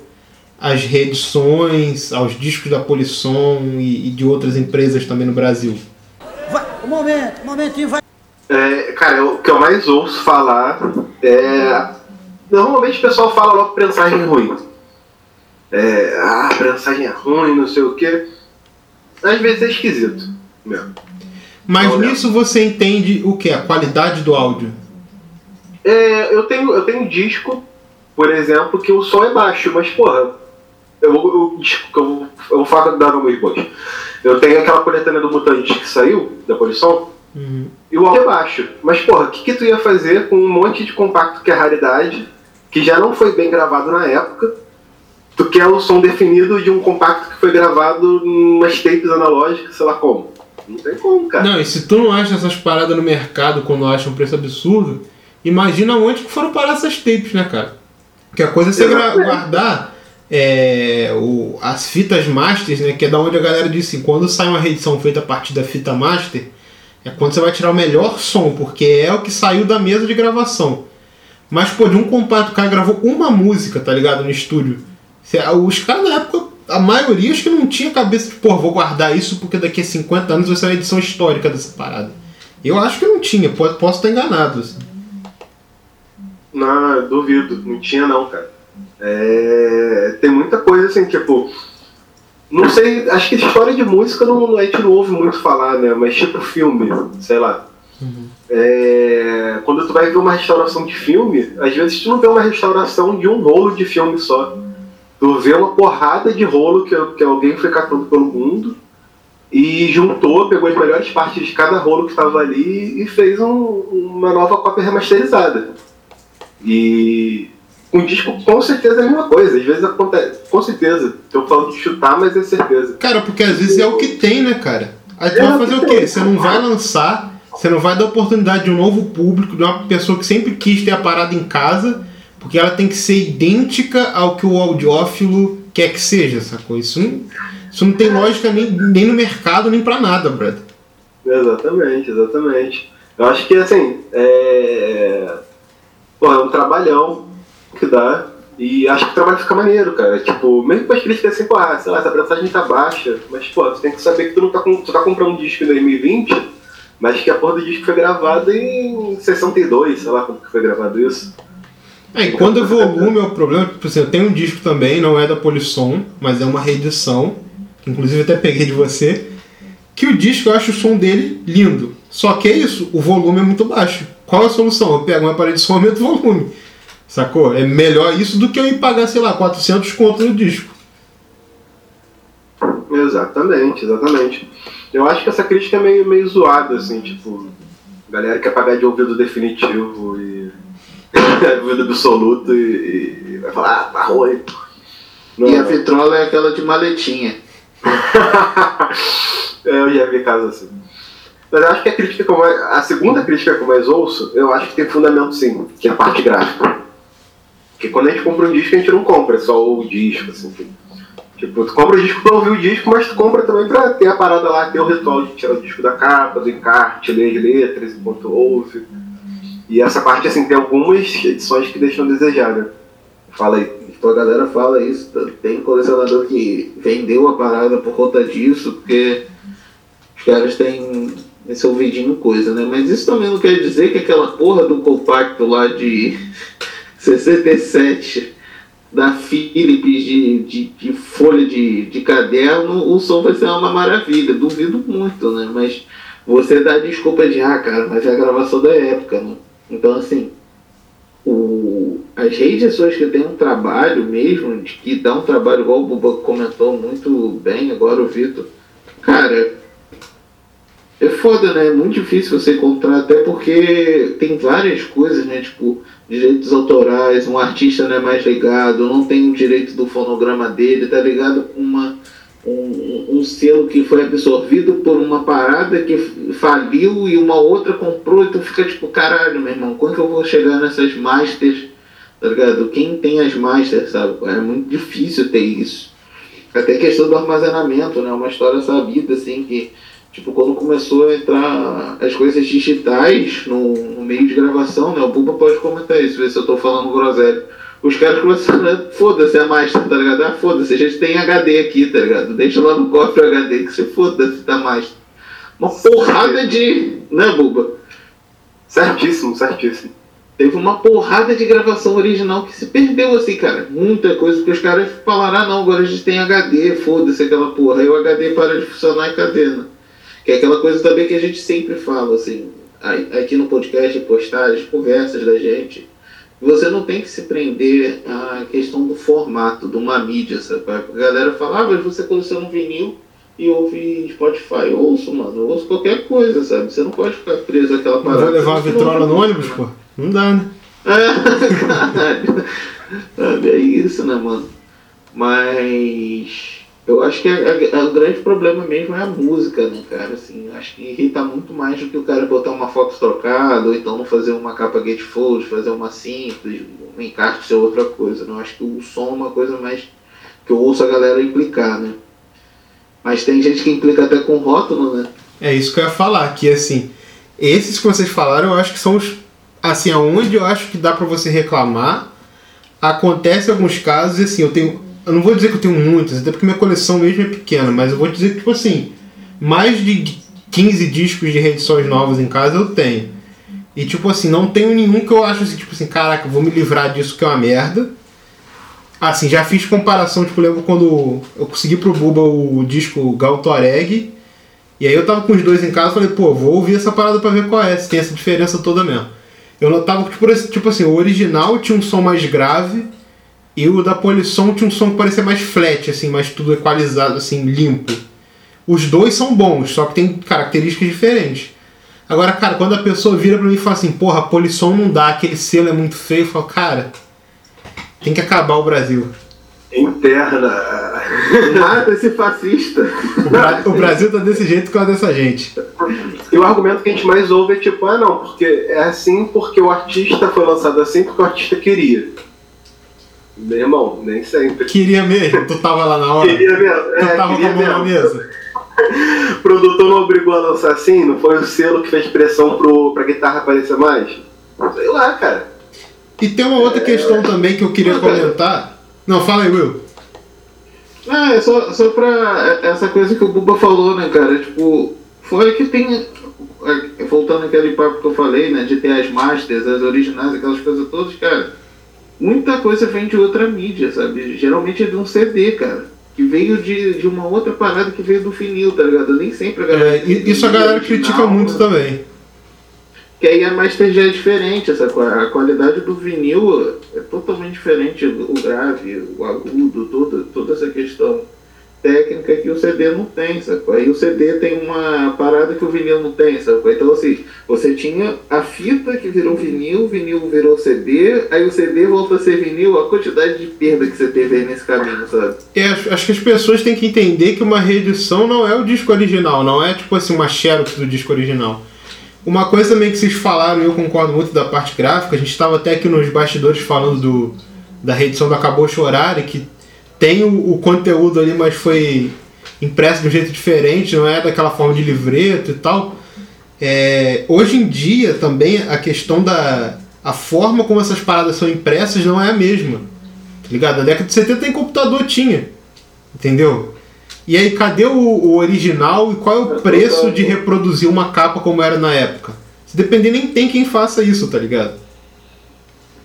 às reedições, aos discos da Polisson e, e de outras empresas também no Brasil? Momento, um momentinho, vai. É, cara, o que eu mais ouço falar é. Normalmente o pessoal fala logo prensagem ruim. É, ah, prensagem é ruim, não sei o quê. Às vezes é esquisito mesmo. Mas Olha. nisso você entende o que? A qualidade do áudio. É, eu tenho, eu tenho um disco, por exemplo, que o som é baixo, mas porra, eu vou, eu, que eu, vou- eu vou falar da nome depois. Eu tenho aquela coletânea do Mutante que saiu, da Polição, e o áudio é baixo. Mas porra, o que, que tu ia fazer com um monte de compacto que é raridade, que já não foi bem gravado na época? Tu quer o som definido de um compacto que foi gravado umas tapes analógicas, sei lá como. Não tem como, cara. Não, e se tu não acha essas paradas no mercado quando acha um preço absurdo, imagina onde que foram parar essas tapes, né, cara? Porque a coisa é você guardar é, o- as fitas masters, né? Que é da onde a galera disse, quando sai uma reedição feita a partir da fita master, é quando você vai tirar o melhor som, porque é o que saiu da mesa de gravação. Mas, pô, de um compacto, o cara gravou uma música, tá ligado? No estúdio. Cê- Os caras na época, a maioria acho que não tinha cabeça de, pô, vou guardar isso porque daqui a 50 anos vai ser uma edição histórica dessa parada. Eu acho que não tinha, posso estar enganado. assim. Não, duvido, não tinha não, cara. É, tem muita coisa assim, tipo. Não sei, acho que história de música não, a gente não ouve muito falar, né? Mas tipo filme, sei lá. É, quando tu vai ver uma restauração de filme, às vezes tu não vê uma restauração de um rolo de filme só. Tu vê uma porrada de rolo que, que alguém foi catando pelo mundo e juntou, pegou as melhores partes de cada rolo que estava ali e fez um- uma nova cópia remasterizada. E com disco com certeza é a mesma coisa. Às vezes acontece. Com certeza. Tô falando de chutar, mas é certeza. Cara, porque às vezes é o que tem, né, cara? Aí tu É vai fazer o quê? Você não vai lançar, você não vai dar oportunidade de um novo público, de uma pessoa que sempre quis ter a parada em casa, porque ela tem que ser idêntica ao que o audiófilo quer que seja, sacou? Isso não, isso não tem lógica nem, nem no mercado, nem pra nada, brother. Exatamente, exatamente. Eu acho que assim, é. Pô, é um trabalhão que dá. E acho que o trabalho fica maneiro, cara. Tipo, mesmo com as críticas assim, pô, ah, sei lá, essa prensagem tá baixa. Mas, pô, tu tem que saber que tu não tá, com, tu tá comprando um disco em 2020, mas que a porra do disco foi gravada em 62, sei lá como que foi gravado isso. É, e quando o volume é o problema, tipo assim, eu tenho um disco também, não é da Polisson, mas é uma reedição, inclusive até peguei de você, que o disco eu acho o som dele lindo. Só que é isso, o volume é muito baixo. Qual a solução? Eu pego uma parede de som e aumento o volume. Sacou? É melhor isso do que eu ir pagar, sei lá, 400 conto no disco. Exatamente, exatamente. Eu acho que essa crítica é meio, meio zoada, assim, tipo, a galera quer pagar de ouvido definitivo e. ouvido absoluto e, e vai falar, ah, tá ruim. Não, E a vitrola é aquela de maletinha. Eu já vi casos assim. Mas eu acho que a crítica que eu mais, a segunda crítica que eu mais ouço, eu acho que tem fundamento sim, que é a parte gráfica. Porque quando a gente compra um disco, a gente não compra só o disco, assim. Tipo, tipo, tu compra o disco pra ouvir o disco, mas tu compra também pra ter a parada lá, ter o ritual de tirar o disco da capa, do encarte, ler as letras enquanto ouve. E essa parte, assim, tem algumas edições que deixam a desejar, né? Fala aí. Tipo, a galera fala isso, tem colecionador que vendeu a parada por conta disso, porque os caras têm esse ouvidinho coisa, né? Mas isso também não quer dizer que aquela porra do compacto lá de 67 da Philips de, de, de folha de, de caderno, o som vai ser uma maravilha. Duvido muito, né? Mas você dá desculpa de, ah, cara, mas é a gravação da época, né? Então, assim, o, as redes sociais que tem um trabalho mesmo, que dá um trabalho, igual o Buba comentou muito bem agora, o Vitor, cara, é foda, né? É muito difícil você encontrar, até porque tem várias coisas, né? Tipo, direitos autorais, um artista não é mais ligado, não tem o direito do fonograma dele, tá ligado com uma, um, um selo que foi absorvido por uma parada que faliu e uma outra comprou, então fica tipo, caralho, meu irmão, quando que eu vou chegar nessas masters, tá ligado? Quem tem as masters, sabe? É muito difícil ter isso. Até questão do armazenamento, né? Uma história sabida, assim, que Tipo, quando começou a entrar as coisas digitais no, no meio de gravação, né? O Buba pode comentar isso, ver se eu tô falando groselha. Os caras começaram a. Foda-se a Master, tá ligado? Ah, foda-se, a gente tem HD aqui, tá ligado? Deixa lá no cofre o HD que você foda-se da Master. Uma porrada de. Né, Buba? Certíssimo, certíssimo. Teve uma porrada de gravação original que se perdeu, assim, cara. Muita coisa, porque os caras falaram, ah, não, agora a gente tem HD, foda-se aquela porra. Aí o HD para de funcionar e cadê, né? Que é aquela coisa também que a gente sempre fala, assim, aqui no podcast, postagens, conversas da gente. Você não tem que se prender à questão do formato, de uma mídia, sabe? A galera fala, ah, mas você coleciona um vinil e ouve Spotify. Eu ouço, mano, eu ouço qualquer coisa, sabe? Você não pode ficar preso àquela parada. Vou levar uma vitrola no ônibus, pô? Não dá, né? É, caralho. Sabe, é isso, né, mano? Mas eu acho que a, a, o grande problema mesmo é a música, né, cara? Assim, acho que irrita muito mais do que o cara botar uma foto trocada, ou então não fazer uma capa gatefold, fazer uma simples, um encarte ser outra coisa. Né? Eu acho que o som é uma coisa mais que eu ouço a galera implicar, né? Mas tem gente que implica até com rótulo, né? É isso que eu ia falar, que assim, esses que vocês falaram, eu acho que são os. Assim, aonde eu acho que dá para você reclamar. Acontece alguns casos, assim, eu tenho eu não vou dizer que eu tenho muitas, até porque minha coleção mesmo é pequena, mas eu vou dizer que, tipo assim, mais de 15 discos de reedições novas em casa eu tenho. E, tipo assim, não tenho nenhum que eu acho assim, tipo assim, caraca, vou me livrar disso que é uma merda. Assim, já fiz comparação, tipo, lembro quando eu consegui pro Buba o disco Galtoreg. E aí eu tava com os dois em casa e falei, pô, vou ouvir essa parada pra ver qual é, se tem essa diferença toda mesmo. Eu notava que, tipo, tipo assim, o original tinha um som mais grave e o da Polisson tinha um som que parecia mais flat, assim, mais tudo equalizado, assim, limpo. Os dois são bons, só que tem características diferentes. Agora, cara, quando a pessoa vira pra mim e fala assim, porra, a Polisson não dá, aquele selo é muito feio, eu falo, cara, tem que acabar o Brasil. Interna. Mata esse fascista. O, Bra o, Brasil tá desse jeito por causa dessa gente. E o argumento que a gente mais ouve é tipo, ah não, porque é assim porque o artista foi lançado assim porque o artista queria. Meu irmão, nem sempre. Queria mesmo? Tu tava lá na hora? Queria mesmo. Tu é, tava com a mão na mesa? o produtor não obrigou a lançar assim? Não foi o selo que fez pressão pro, pra guitarra aparecer mais? Sei lá, cara. E tem uma outra é... questão também que eu queria comentar. Não, fala aí, Will. Ah, é só, só pra essa coisa que o Buba falou, né, cara? Tipo, foi que tem. é, Voltando aquele papo que eu falei, né? De ter as masters, as originais, aquelas coisas todas, cara muita coisa vem de outra mídia, sabe? Geralmente é de um CD, cara. Que veio de, de uma outra parada que veio do vinil, tá ligado? Nem sempre a galera. É, isso a galera original, critica muito né? também. Que aí a master já é diferente, essa, a qualidade do vinil é totalmente diferente, o grave, o agudo, toda, toda essa questão técnica que o CD não tem, sacou? Aí o CD tem uma parada que o vinil não tem, sacou? Então, assim, você tinha a fita que virou vinil, vinil virou CD, aí o CD volta a ser vinil, a quantidade de perda que você teve aí nesse caminho, sabe? É, acho que as pessoas têm que entender que uma reedição não é o disco original, não é tipo assim, uma xerox do disco original. Uma coisa também que vocês falaram, e eu concordo muito da parte gráfica, a gente estava até aqui nos bastidores falando do, da reedição do Acabou Chorar, e que tem o, o, conteúdo ali, mas foi impresso de um jeito diferente, não é daquela forma de livreto e tal. É, hoje em dia também a questão da a forma como essas paradas são impressas não é a mesma. Tá ligado? Na década de 70 tem computador, tinha. Entendeu? E aí, cadê o, o original e qual é o preço de reproduzir uma capa como era na época? Se depender, nem tem quem faça isso, tá ligado?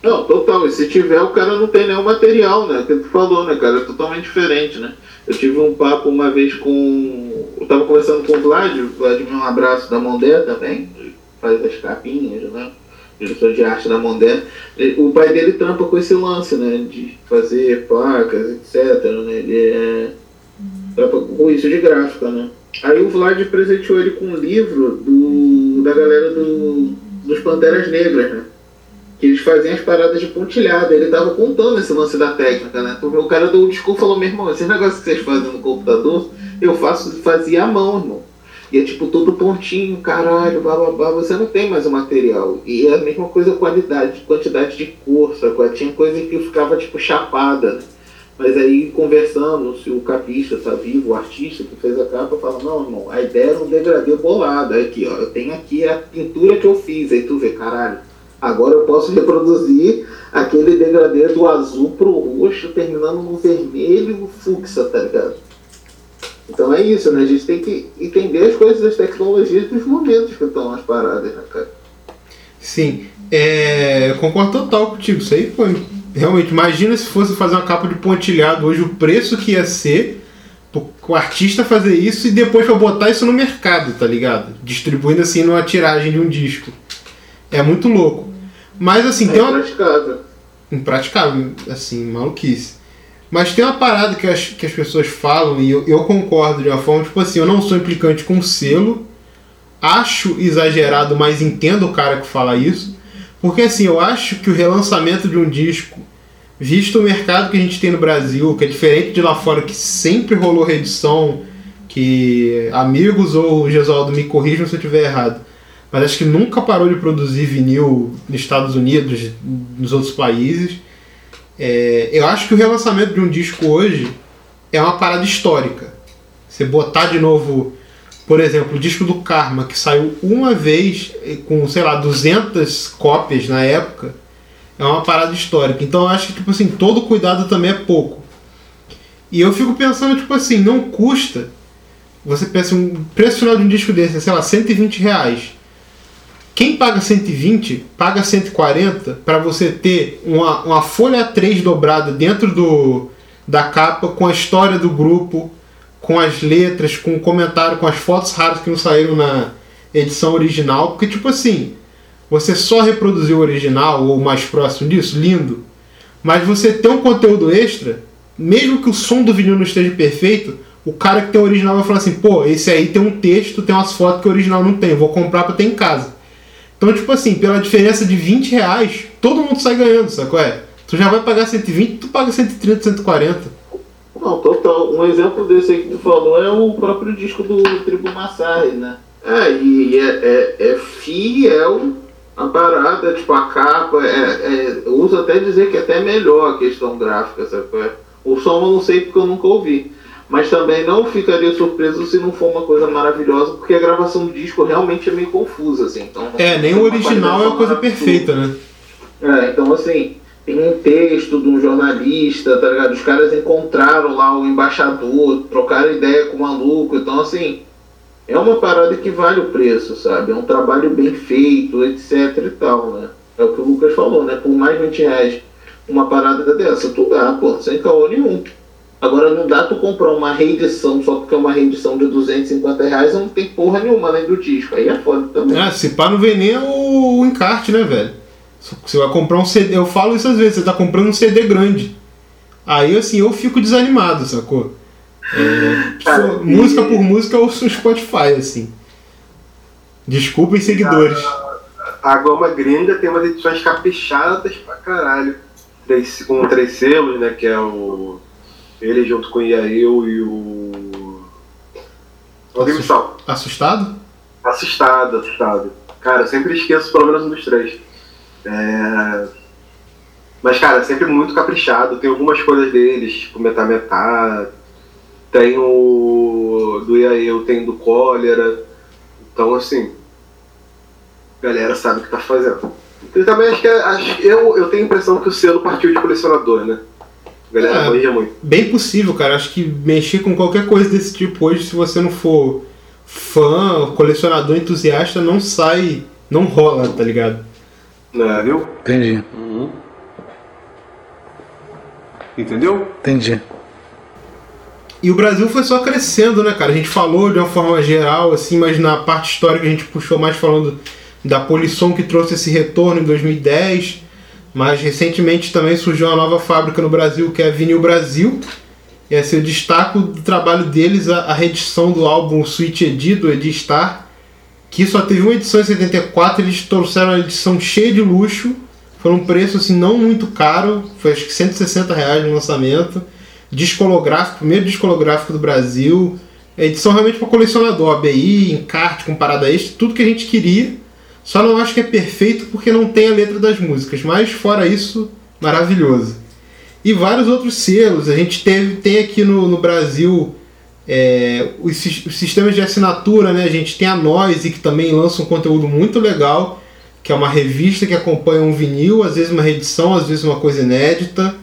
Não, total. E se tiver, o cara não tem nenhum material, né? Que tu falou, né, cara? É totalmente diferente, né? Eu tive um papo uma vez com. Eu tava conversando com o Vlad, o Vlad me um abraço da Mondé também, faz as capinhas, né? Diretor de arte da Mondé. O pai dele trampa com esse lance, né? De fazer placas, etc. Né? Ele é. trampa com isso de gráfica, né? Aí o Vlad presenteou ele com um livro do, da galera do, dos Panteras Negras, né? Que eles faziam as paradas de pontilhada. Ele tava contando esse lance da técnica, né? Porque o cara do disco falou, meu irmão, esses negócios que vocês fazem no computador, eu faço, fazia à mão, irmão. E é tipo todo pontinho, caralho, blá blá blá, você não tem mais o material. E é a mesma coisa qualidade, quantidade de cor? Tinha coisa que ficava tipo chapada, né? Mas aí conversando, se o capista tá vivo, o artista que fez a capa, fala, não, irmão, a ideia era um degradê bolado. Aqui, ó, eu tenho aqui a pintura que eu fiz. Aí tu vê, caralho, agora eu posso reproduzir aquele degradê do azul pro roxo, terminando no vermelho fúcsia, tá ligado? Então é isso, né? A gente tem que entender as coisas das tecnologias dos momentos que estão as paradas, né, cara? Sim, é, eu concordo total contigo. Isso aí foi. Realmente, imagina se fosse fazer uma capa de pontilhado hoje, o preço que ia ser o artista fazer isso e depois pra botar isso no mercado, tá ligado? Distribuindo assim numa tiragem de um disco. É muito louco. Mas assim, É tem uma. impraticável. impraticável, assim, maluquice. Mas tem uma parada que as, que as pessoas falam, e eu, eu concordo de uma forma, tipo assim, eu não sou implicante com selo, acho exagerado, mas entendo o cara que fala isso, porque assim, eu acho que o relançamento de um disco, visto o mercado que a gente tem no Brasil, que é diferente de lá fora, que sempre rolou reedição, que amigos ou Gesualdo me corrijam se eu estiver errado, mas acho que nunca parou de produzir vinil nos Estados Unidos, nos outros países. É, eu acho que o relançamento de um disco hoje é uma parada histórica. Você botar de novo, por exemplo, o disco do Karma, que saiu uma vez com, sei lá, 200 cópias na época, é uma parada histórica. Então eu acho que, tipo assim, todo cuidado também é pouco. E eu fico pensando, tipo assim, não custa. Você pensa, um preço final de um disco desse sei lá, 120 reais. Quem paga 120, paga 140 para você ter uma, uma folha A3 dobrada dentro do, da capa com a história do grupo, com as letras, com o comentário, com as fotos raras que não saíram na edição original. Porque, tipo assim, você só reproduziu o original ou mais próximo disso, lindo. Mas você tem um conteúdo extra, mesmo que o som do vinil não esteja perfeito, o cara que tem o original vai falar assim: pô, esse aí tem um texto, tem umas fotos que o original não tem, vou comprar pra ter em casa. Então, tipo assim, pela diferença de 20 reais, todo mundo sai ganhando, sacou? É? Tu já vai pagar 120, tu paga 130, 140. Não, total. Um exemplo desse aí que tu falou é o próprio disco do Tribo Massari, né? É, e é, é, é fiel a parada, tipo, a capa, é, é, uso até dizer que é até melhor a questão gráfica, sabe? é? O som eu não sei porque eu nunca ouvi. Mas também não ficaria surpreso se não for uma coisa maravilhosa, porque a gravação do disco realmente é meio confusa, assim. Então, É, nem o original é uma coisa perfeita, né? é, então assim, tem um texto de um jornalista, tá ligado? Os caras encontraram lá o embaixador, trocaram ideia com o maluco, então assim, é uma parada que vale o preço, sabe? É um trabalho bem feito, etc e tal, né? É o que o Lucas falou, né? Por mais 20 reais uma parada dessa, tu dá, pô, sem caô nenhum. Agora não dá tu comprar uma reedição só porque é uma reedição de 250 reais não tem porra nenhuma além do disco. Aí é foda também. Ah, se pá não vem nem o, o encarte, né, velho? Você vai comprar um CD, eu falo isso às vezes, você tá comprando um CD grande. Aí assim, eu fico desanimado, sacou? É, Cara, só- e- música por música eu ouço Spotify, assim. Desculpem, seguidores. A Goma Gringa tem umas edições caprichadas pra caralho. Três, com três selos, né? Que é o. Ele junto com o Iail e o. O Game Sal. Assustado? Assustado, assustado. Cara, eu sempre esqueço pelo menos um dos três. É... Mas, cara, sempre muito caprichado. Tem algumas coisas deles, tipo Metá Metá. Tem o. Do Iail, tem do Cólera. Então, assim. A galera sabe o que tá fazendo. E também acho que. é- Acho, eu, eu tenho a impressão que o selo partiu de colecionador, né? A galera É. manja muito. Bem possível, cara. Acho que mexer com qualquer coisa desse tipo hoje, se você não for fã, colecionador, entusiasta, não sai, não rola, tá ligado? Né, viu? Entendi. Entendeu? Entendi. E o Brasil foi só crescendo, né, cara? A gente falou de uma forma geral, assim, mas na parte histórica a gente puxou mais falando da Polisson que trouxe esse retorno em 2010. Mas recentemente também surgiu uma nova fábrica no Brasil, que é a Vinil Brasil. E assim, eu destaco do trabalho deles a, a reedição do álbum Switch Edi, do Edi Star, que só teve uma edição em 74, eles trouxeram uma edição cheia de luxo, foi um preço assim não muito caro, foi acho que 160 reais no lançamento, disco holográfico, primeiro disco holográfico do Brasil, é edição realmente para colecionador, ABI, encarte com parada extra, tudo que a gente queria, só não acho que é perfeito porque não tem a letra das músicas, mas fora isso, maravilhoso. E vários outros selos, a gente teve, tem aqui no, no Brasil é, os, os sistemas de assinatura, né? A gente tem a Noise, que também lança um conteúdo muito legal, que é uma revista que acompanha um vinil, às vezes uma reedição, às vezes uma coisa inédita.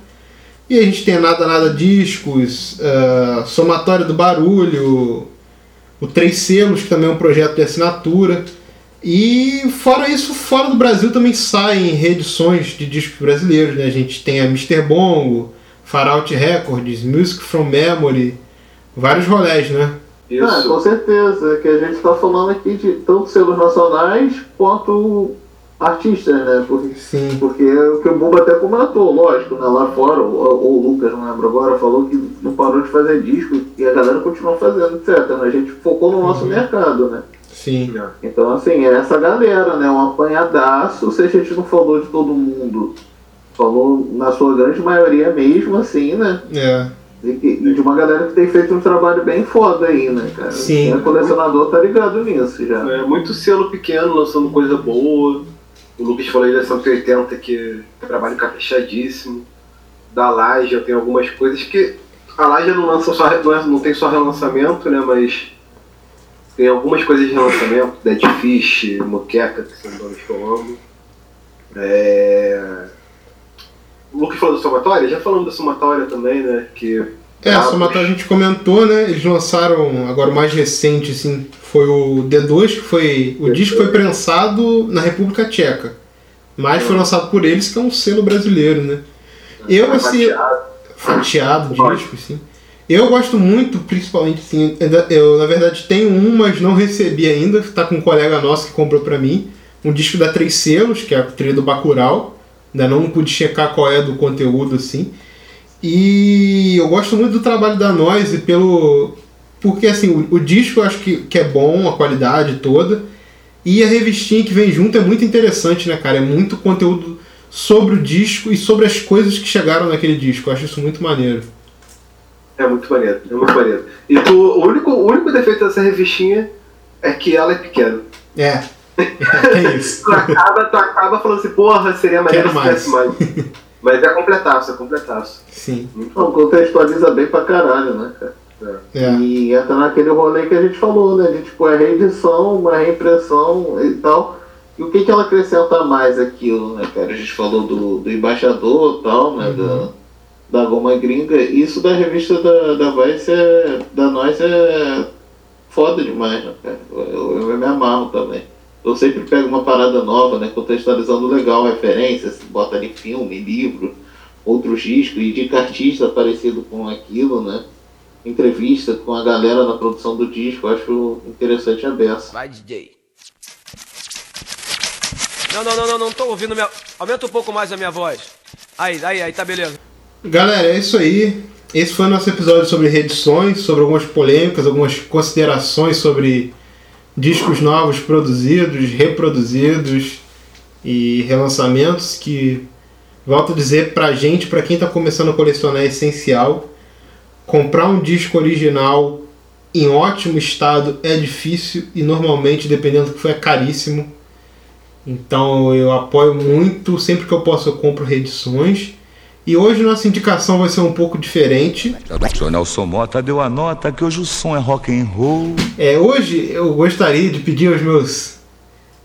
E a gente tem Nada Nada Discos, ah, Somatório do Barulho, o Três Selos, que também é um projeto de assinatura. E fora isso, fora do Brasil também saem reedições de discos brasileiros. Né? A gente tem a Mr. Bongo, Far Out Records, Music from Memory, vários rolés, né? Ah, com certeza, que a gente está falando aqui de tanto selos nacionais quanto artistas, né? Porque, Sim. porque é o que o Bumba até comentou, lógico, né? Lá fora, ou, ou o Lucas, não lembro agora, falou que não parou de fazer disco e a galera continua fazendo, etc. né? A gente focou no nosso mercado, né? Sim. Então, assim, é essa galera, né? Um apanhadaço, se a gente não falou de todo mundo, falou na sua grande maioria mesmo, assim, né? É. E, e de uma galera que tem feito um trabalho bem foda aí, né, cara? Sim. Quem é colecionador tá ligado nisso já. É, muito selo pequeno lançando coisa boa. O Lucas falou aí da 180 que é trabalho caprichadíssimo. Da Laje eu tenho algumas coisas que. A Laje não lança só. Não, é- não tem só relançamento, né? Mas tem algumas coisas de relançamento, Dead Fish, Moqueca, que são nomes que eu amo. É... O Lucas falou da somatória, já falamos da somatória também, né? Que É, a somatória a gente comentou, né? Eles lançaram, agora o mais recente, assim, foi o D2, que foi. O disco foi prensado na República Tcheca. Mas foi lançado por eles, que é um selo brasileiro, né? Eu, assim. Fatiado disco, assim. Eu gosto muito, principalmente, assim, eu na verdade tenho um, mas não recebi ainda. Tá com um colega nosso que comprou pra mim. Um disco da Três Selos, que é a trilha do Bacurau. Ainda não pude checar qual é do conteúdo, assim. E eu gosto muito do trabalho da Noise pelo. Porque assim, o, o disco eu acho que, que é bom, a qualidade toda. E a revistinha que vem junto é muito interessante, né, cara? É muito conteúdo sobre o disco e sobre as coisas que chegaram naquele disco. Eu acho isso muito maneiro. É muito maneiro, é muito maneiro. E tu, o, único, o único defeito dessa revistinha é que ela é pequena. É. É isso. Tu acaba, tu acaba falando assim, porra, seria maneiro se tivesse mais. Mas é completaço, é completaço. Sim. Não, contextualiza bem pra caralho, né, cara? É. E entra naquele rolê que a gente falou, né? De tipo, é reedição, uma reimpressão e tal. E o que, que ela acrescenta mais aquilo, né, cara? A gente falou do, do embaixador e tal, né? Da, da goma gringa. Isso da revista da, da Vice é. Da nós é foda demais, né, cara? Eu, eu, eu me amarro também. Eu sempre pego uma parada nova, né? Contextualizando legal referências, bota ali filme, livro, outros discos, de artista parecido com aquilo, né? Entrevista com a galera na produção do disco, acho interessante a beça. Vai, DJ. Não, não, não, não, não tô ouvindo minha. Aumenta um pouco mais a minha voz. Aí, aí, aí, tá beleza. Galera, é isso aí. Esse foi o nosso episódio sobre reedições, sobre algumas polêmicas, algumas considerações sobre discos novos produzidos, reproduzidos e relançamentos que, volto a dizer, pra gente, pra quem tá começando a colecionar é essencial. Comprar um disco original em ótimo estado é difícil e normalmente, dependendo do que for, é caríssimo. Então eu apoio muito, sempre que eu posso eu compro reedições. E hoje nossa indicação vai ser um pouco diferente. O Nelson Mota deu a nota que hoje o som é rock and roll. É, hoje eu gostaria de pedir aos meus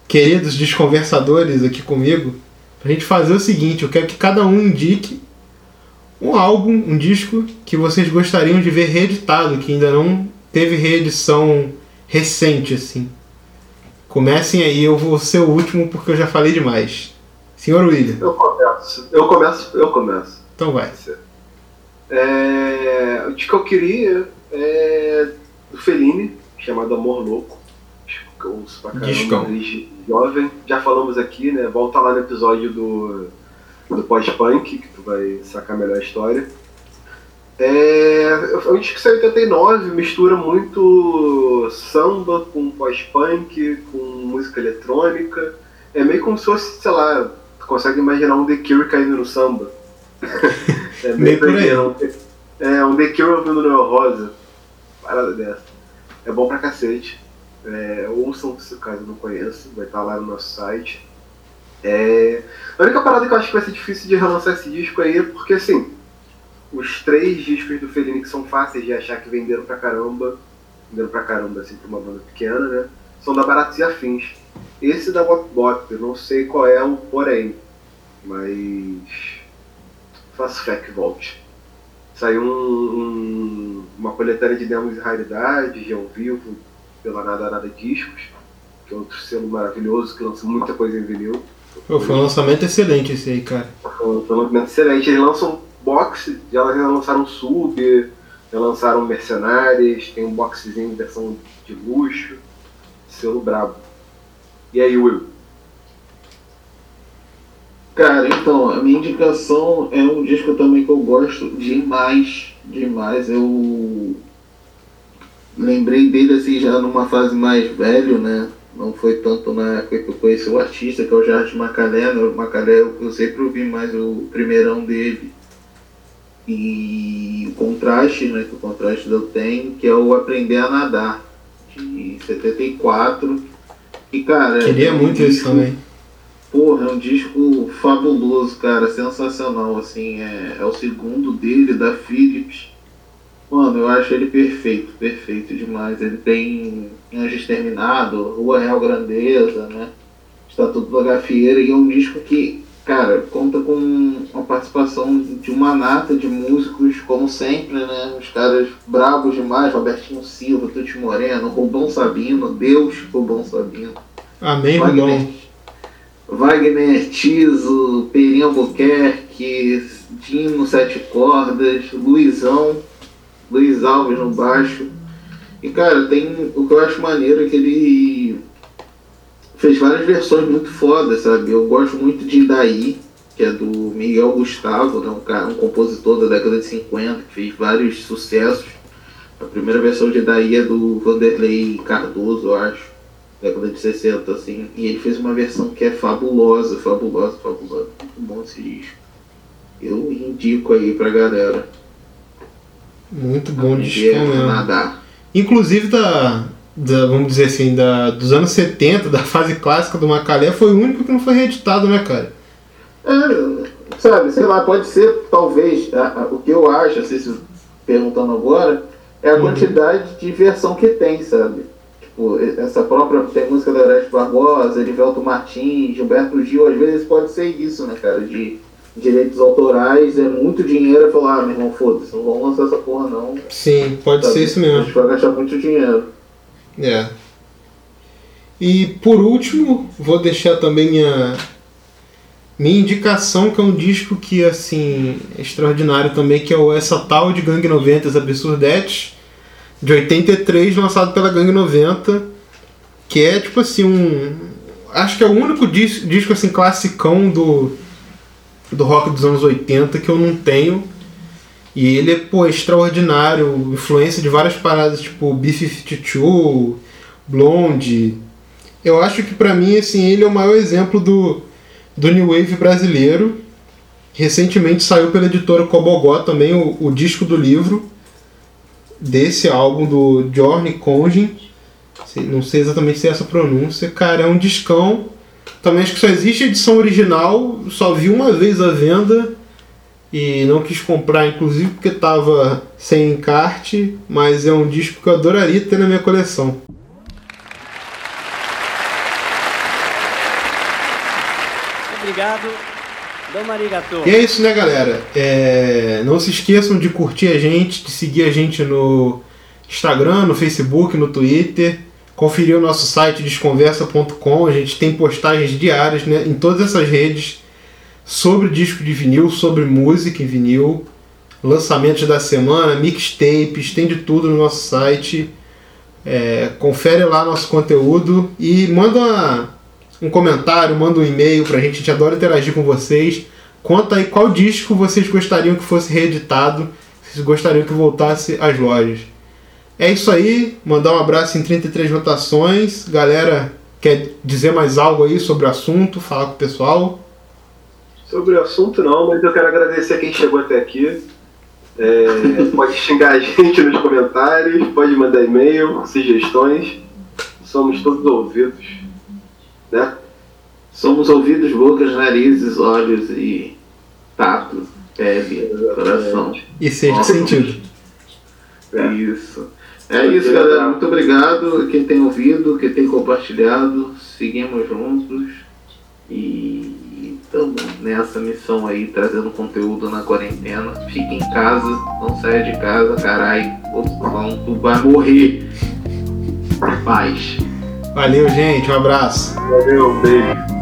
queridos desconversadores aqui comigo pra gente fazer o seguinte, eu quero que cada um indique um álbum, um disco que vocês gostariam de ver reeditado, que ainda não teve reedição recente assim. Comecem aí, eu vou ser o último porque eu já falei demais. Senhor William. Eu começo, eu começo, eu começo. Então vai. É, o disco que eu queria é do Fellini, chamado Amor Louco. Disco que eu ouço pra caramba, jovem. Já falamos aqui, né? Volta lá no episódio do, do pós-punk, que tu vai sacar melhor a história. É, é um disco que saiu em 89, mistura muito samba com pós-punk, com música eletrônica. É meio como se fosse, sei lá, consegue imaginar um The Cure caindo no samba. é Meio doideira. É, um The Cure ouvindo Rosa. Parada dessa. É bom pra cacete. É, ouçam se caso não conheçam, vai estar lá no nosso site. É, a única parada que eu acho que vai ser difícil de relançar esse disco aí é porque assim, os três discos do Fellini que são fáceis de achar que venderam pra caramba, venderam pra caramba assim pra uma banda pequena, né? São da Baratos e Afins. Esse da Bop, eu não sei qual é o porém, mas faço fé que volte. Saiu um- um- uma coletânea de demos e raridades, de ao vivo, pela Nada Nada Discos, que é outro selo maravilhoso que lança muita coisa em vinil. Pô, foi um lançamento excelente esse aí, cara. Foi um lançamento excelente. Eles lançam box, já lançaram Sub, já lançaram Mercenários, tem um boxzinho em versão de luxo, selo brabo. E aí, Will? Cara, então, a minha indicação é um disco também que eu gosto demais, demais. Eu lembrei dele assim já numa fase mais velho, né? Não foi tanto na época que eu conheci o artista, que é o Jardim Macalé. né? O Macalé eu, eu sempre ouvi mais o primeirão dele. E o contraste, né? Que o contraste eu tenho, que é o Aprender a Nadar, de 74. E cara. Queria é um muito disco- também. Porra, é um disco fabuloso, cara, sensacional, assim, é, é o segundo dele, da Philips. Mano, eu acho ele perfeito, perfeito demais. Ele tem Anjo Exterminado, Rua Real Grandeza, né? Estatuto da Gafieira, e é um disco que, cara, conta com uma participação de uma nata de músicos, como sempre, né? Os caras brabos demais, Robertinho Silva, Tuti Moreno, Rubão Sabino, Deus Rubão Sabino. Amém, Wagner, Rubão. Wagner Tiso, Perinho Albuquerque, Dino Sete Cordas, Luizão, Luiz Alves no baixo. E cara, tem o que eu acho maneiro é que ele fez várias versões muito fodas, sabe? Eu gosto muito de Daí, que é do Miguel Gustavo, né? um, cara, um compositor da década de 50, que fez vários sucessos. A primeira versão de Daí é do Vanderlei Cardoso, eu acho década de 60, assim, e ele fez uma versão que é fabulosa, fabulosa, fabulosa. Muito bom esse disco. Eu indico aí pra galera. Muito bom disco nadar. Inclusive da, da, vamos dizer assim, da, dos anos 70, da fase clássica do Macalé, foi o único que não foi reeditado, né, cara? É, sabe, sei lá, pode ser, talvez, a- a- o que eu acho, assim, se perguntando agora, é a Uhum. quantidade de versão que tem, sabe? Tipo, essa própria, tem música da Oreste Barbosa, Edivelto Martins, Gilberto Gil, às vezes pode ser isso, né, cara, de direitos autorais, é muito dinheiro, falar, ah, meu irmão, foda-se, não vamos lançar essa porra não. Sim, pode sabe? ser isso A mesmo. gente vai gastar muito dinheiro. É. E por último, vou deixar também minha minha indicação, que é um disco que assim é extraordinário também, que é o Essa Tal de Gangue 90 As Absurdetes, de 83, lançado pela Gangue 90, que é tipo assim um acho que é o único dis- disco assim classicão do do rock dos anos 80 que eu não tenho. E ele é, pô, extraordinário, influência de várias paradas, tipo B-52, Blonde. Eu acho que pra mim, assim, ele é o maior exemplo do, do New Wave brasileiro. Recentemente saiu pela editora Cobogó também o, o disco do livro desse álbum do Jorne Conjin. Sei- Não sei exatamente se é essa pronúncia. Cara, é um discão. Também acho que só existe a edição original. Só vi uma vez a venda e não quis comprar, inclusive porque tava sem encarte. Mas é um disco que eu adoraria ter na minha coleção. Obrigado. E é isso, né, galera? É, Não se esqueçam de curtir a gente, de seguir a gente no Instagram, no Facebook, no Twitter. Conferir o nosso site desconversa.com. A gente tem postagens diárias né, em todas essas redes sobre disco de vinil, sobre música em vinil. lançamentos da semana, mixtapes, tem de tudo no nosso site. É, confere lá nosso conteúdo e manda um comentário, manda um e-mail pra gente, a gente adora interagir com vocês. Conta aí qual disco vocês gostariam que fosse reeditado, se vocês gostariam que voltasse às lojas. É isso aí, mandar um abraço em 33 votações. Galera, quer dizer mais algo aí sobre o assunto, falar com o pessoal? Sobre o assunto não, mas eu quero agradecer quem chegou até aqui. É, pode xingar a gente nos comentários, pode mandar e-mail, sugestões. Somos todos ouvidos. Né? Somos ouvidos, bocas, narizes, olhos e tato, pele, coração. E Nossa. sentido. Isso. É isso, galera. Muito obrigado a quem tem ouvido, quem tem compartilhado. Seguimos juntos e estamos nessa missão aí, trazendo conteúdo na quarentena. Fique em casa, não saia de casa, caralho. Falando, tu vai morrer. Paz. Valeu, gente. Um abraço. Valeu, um beijo.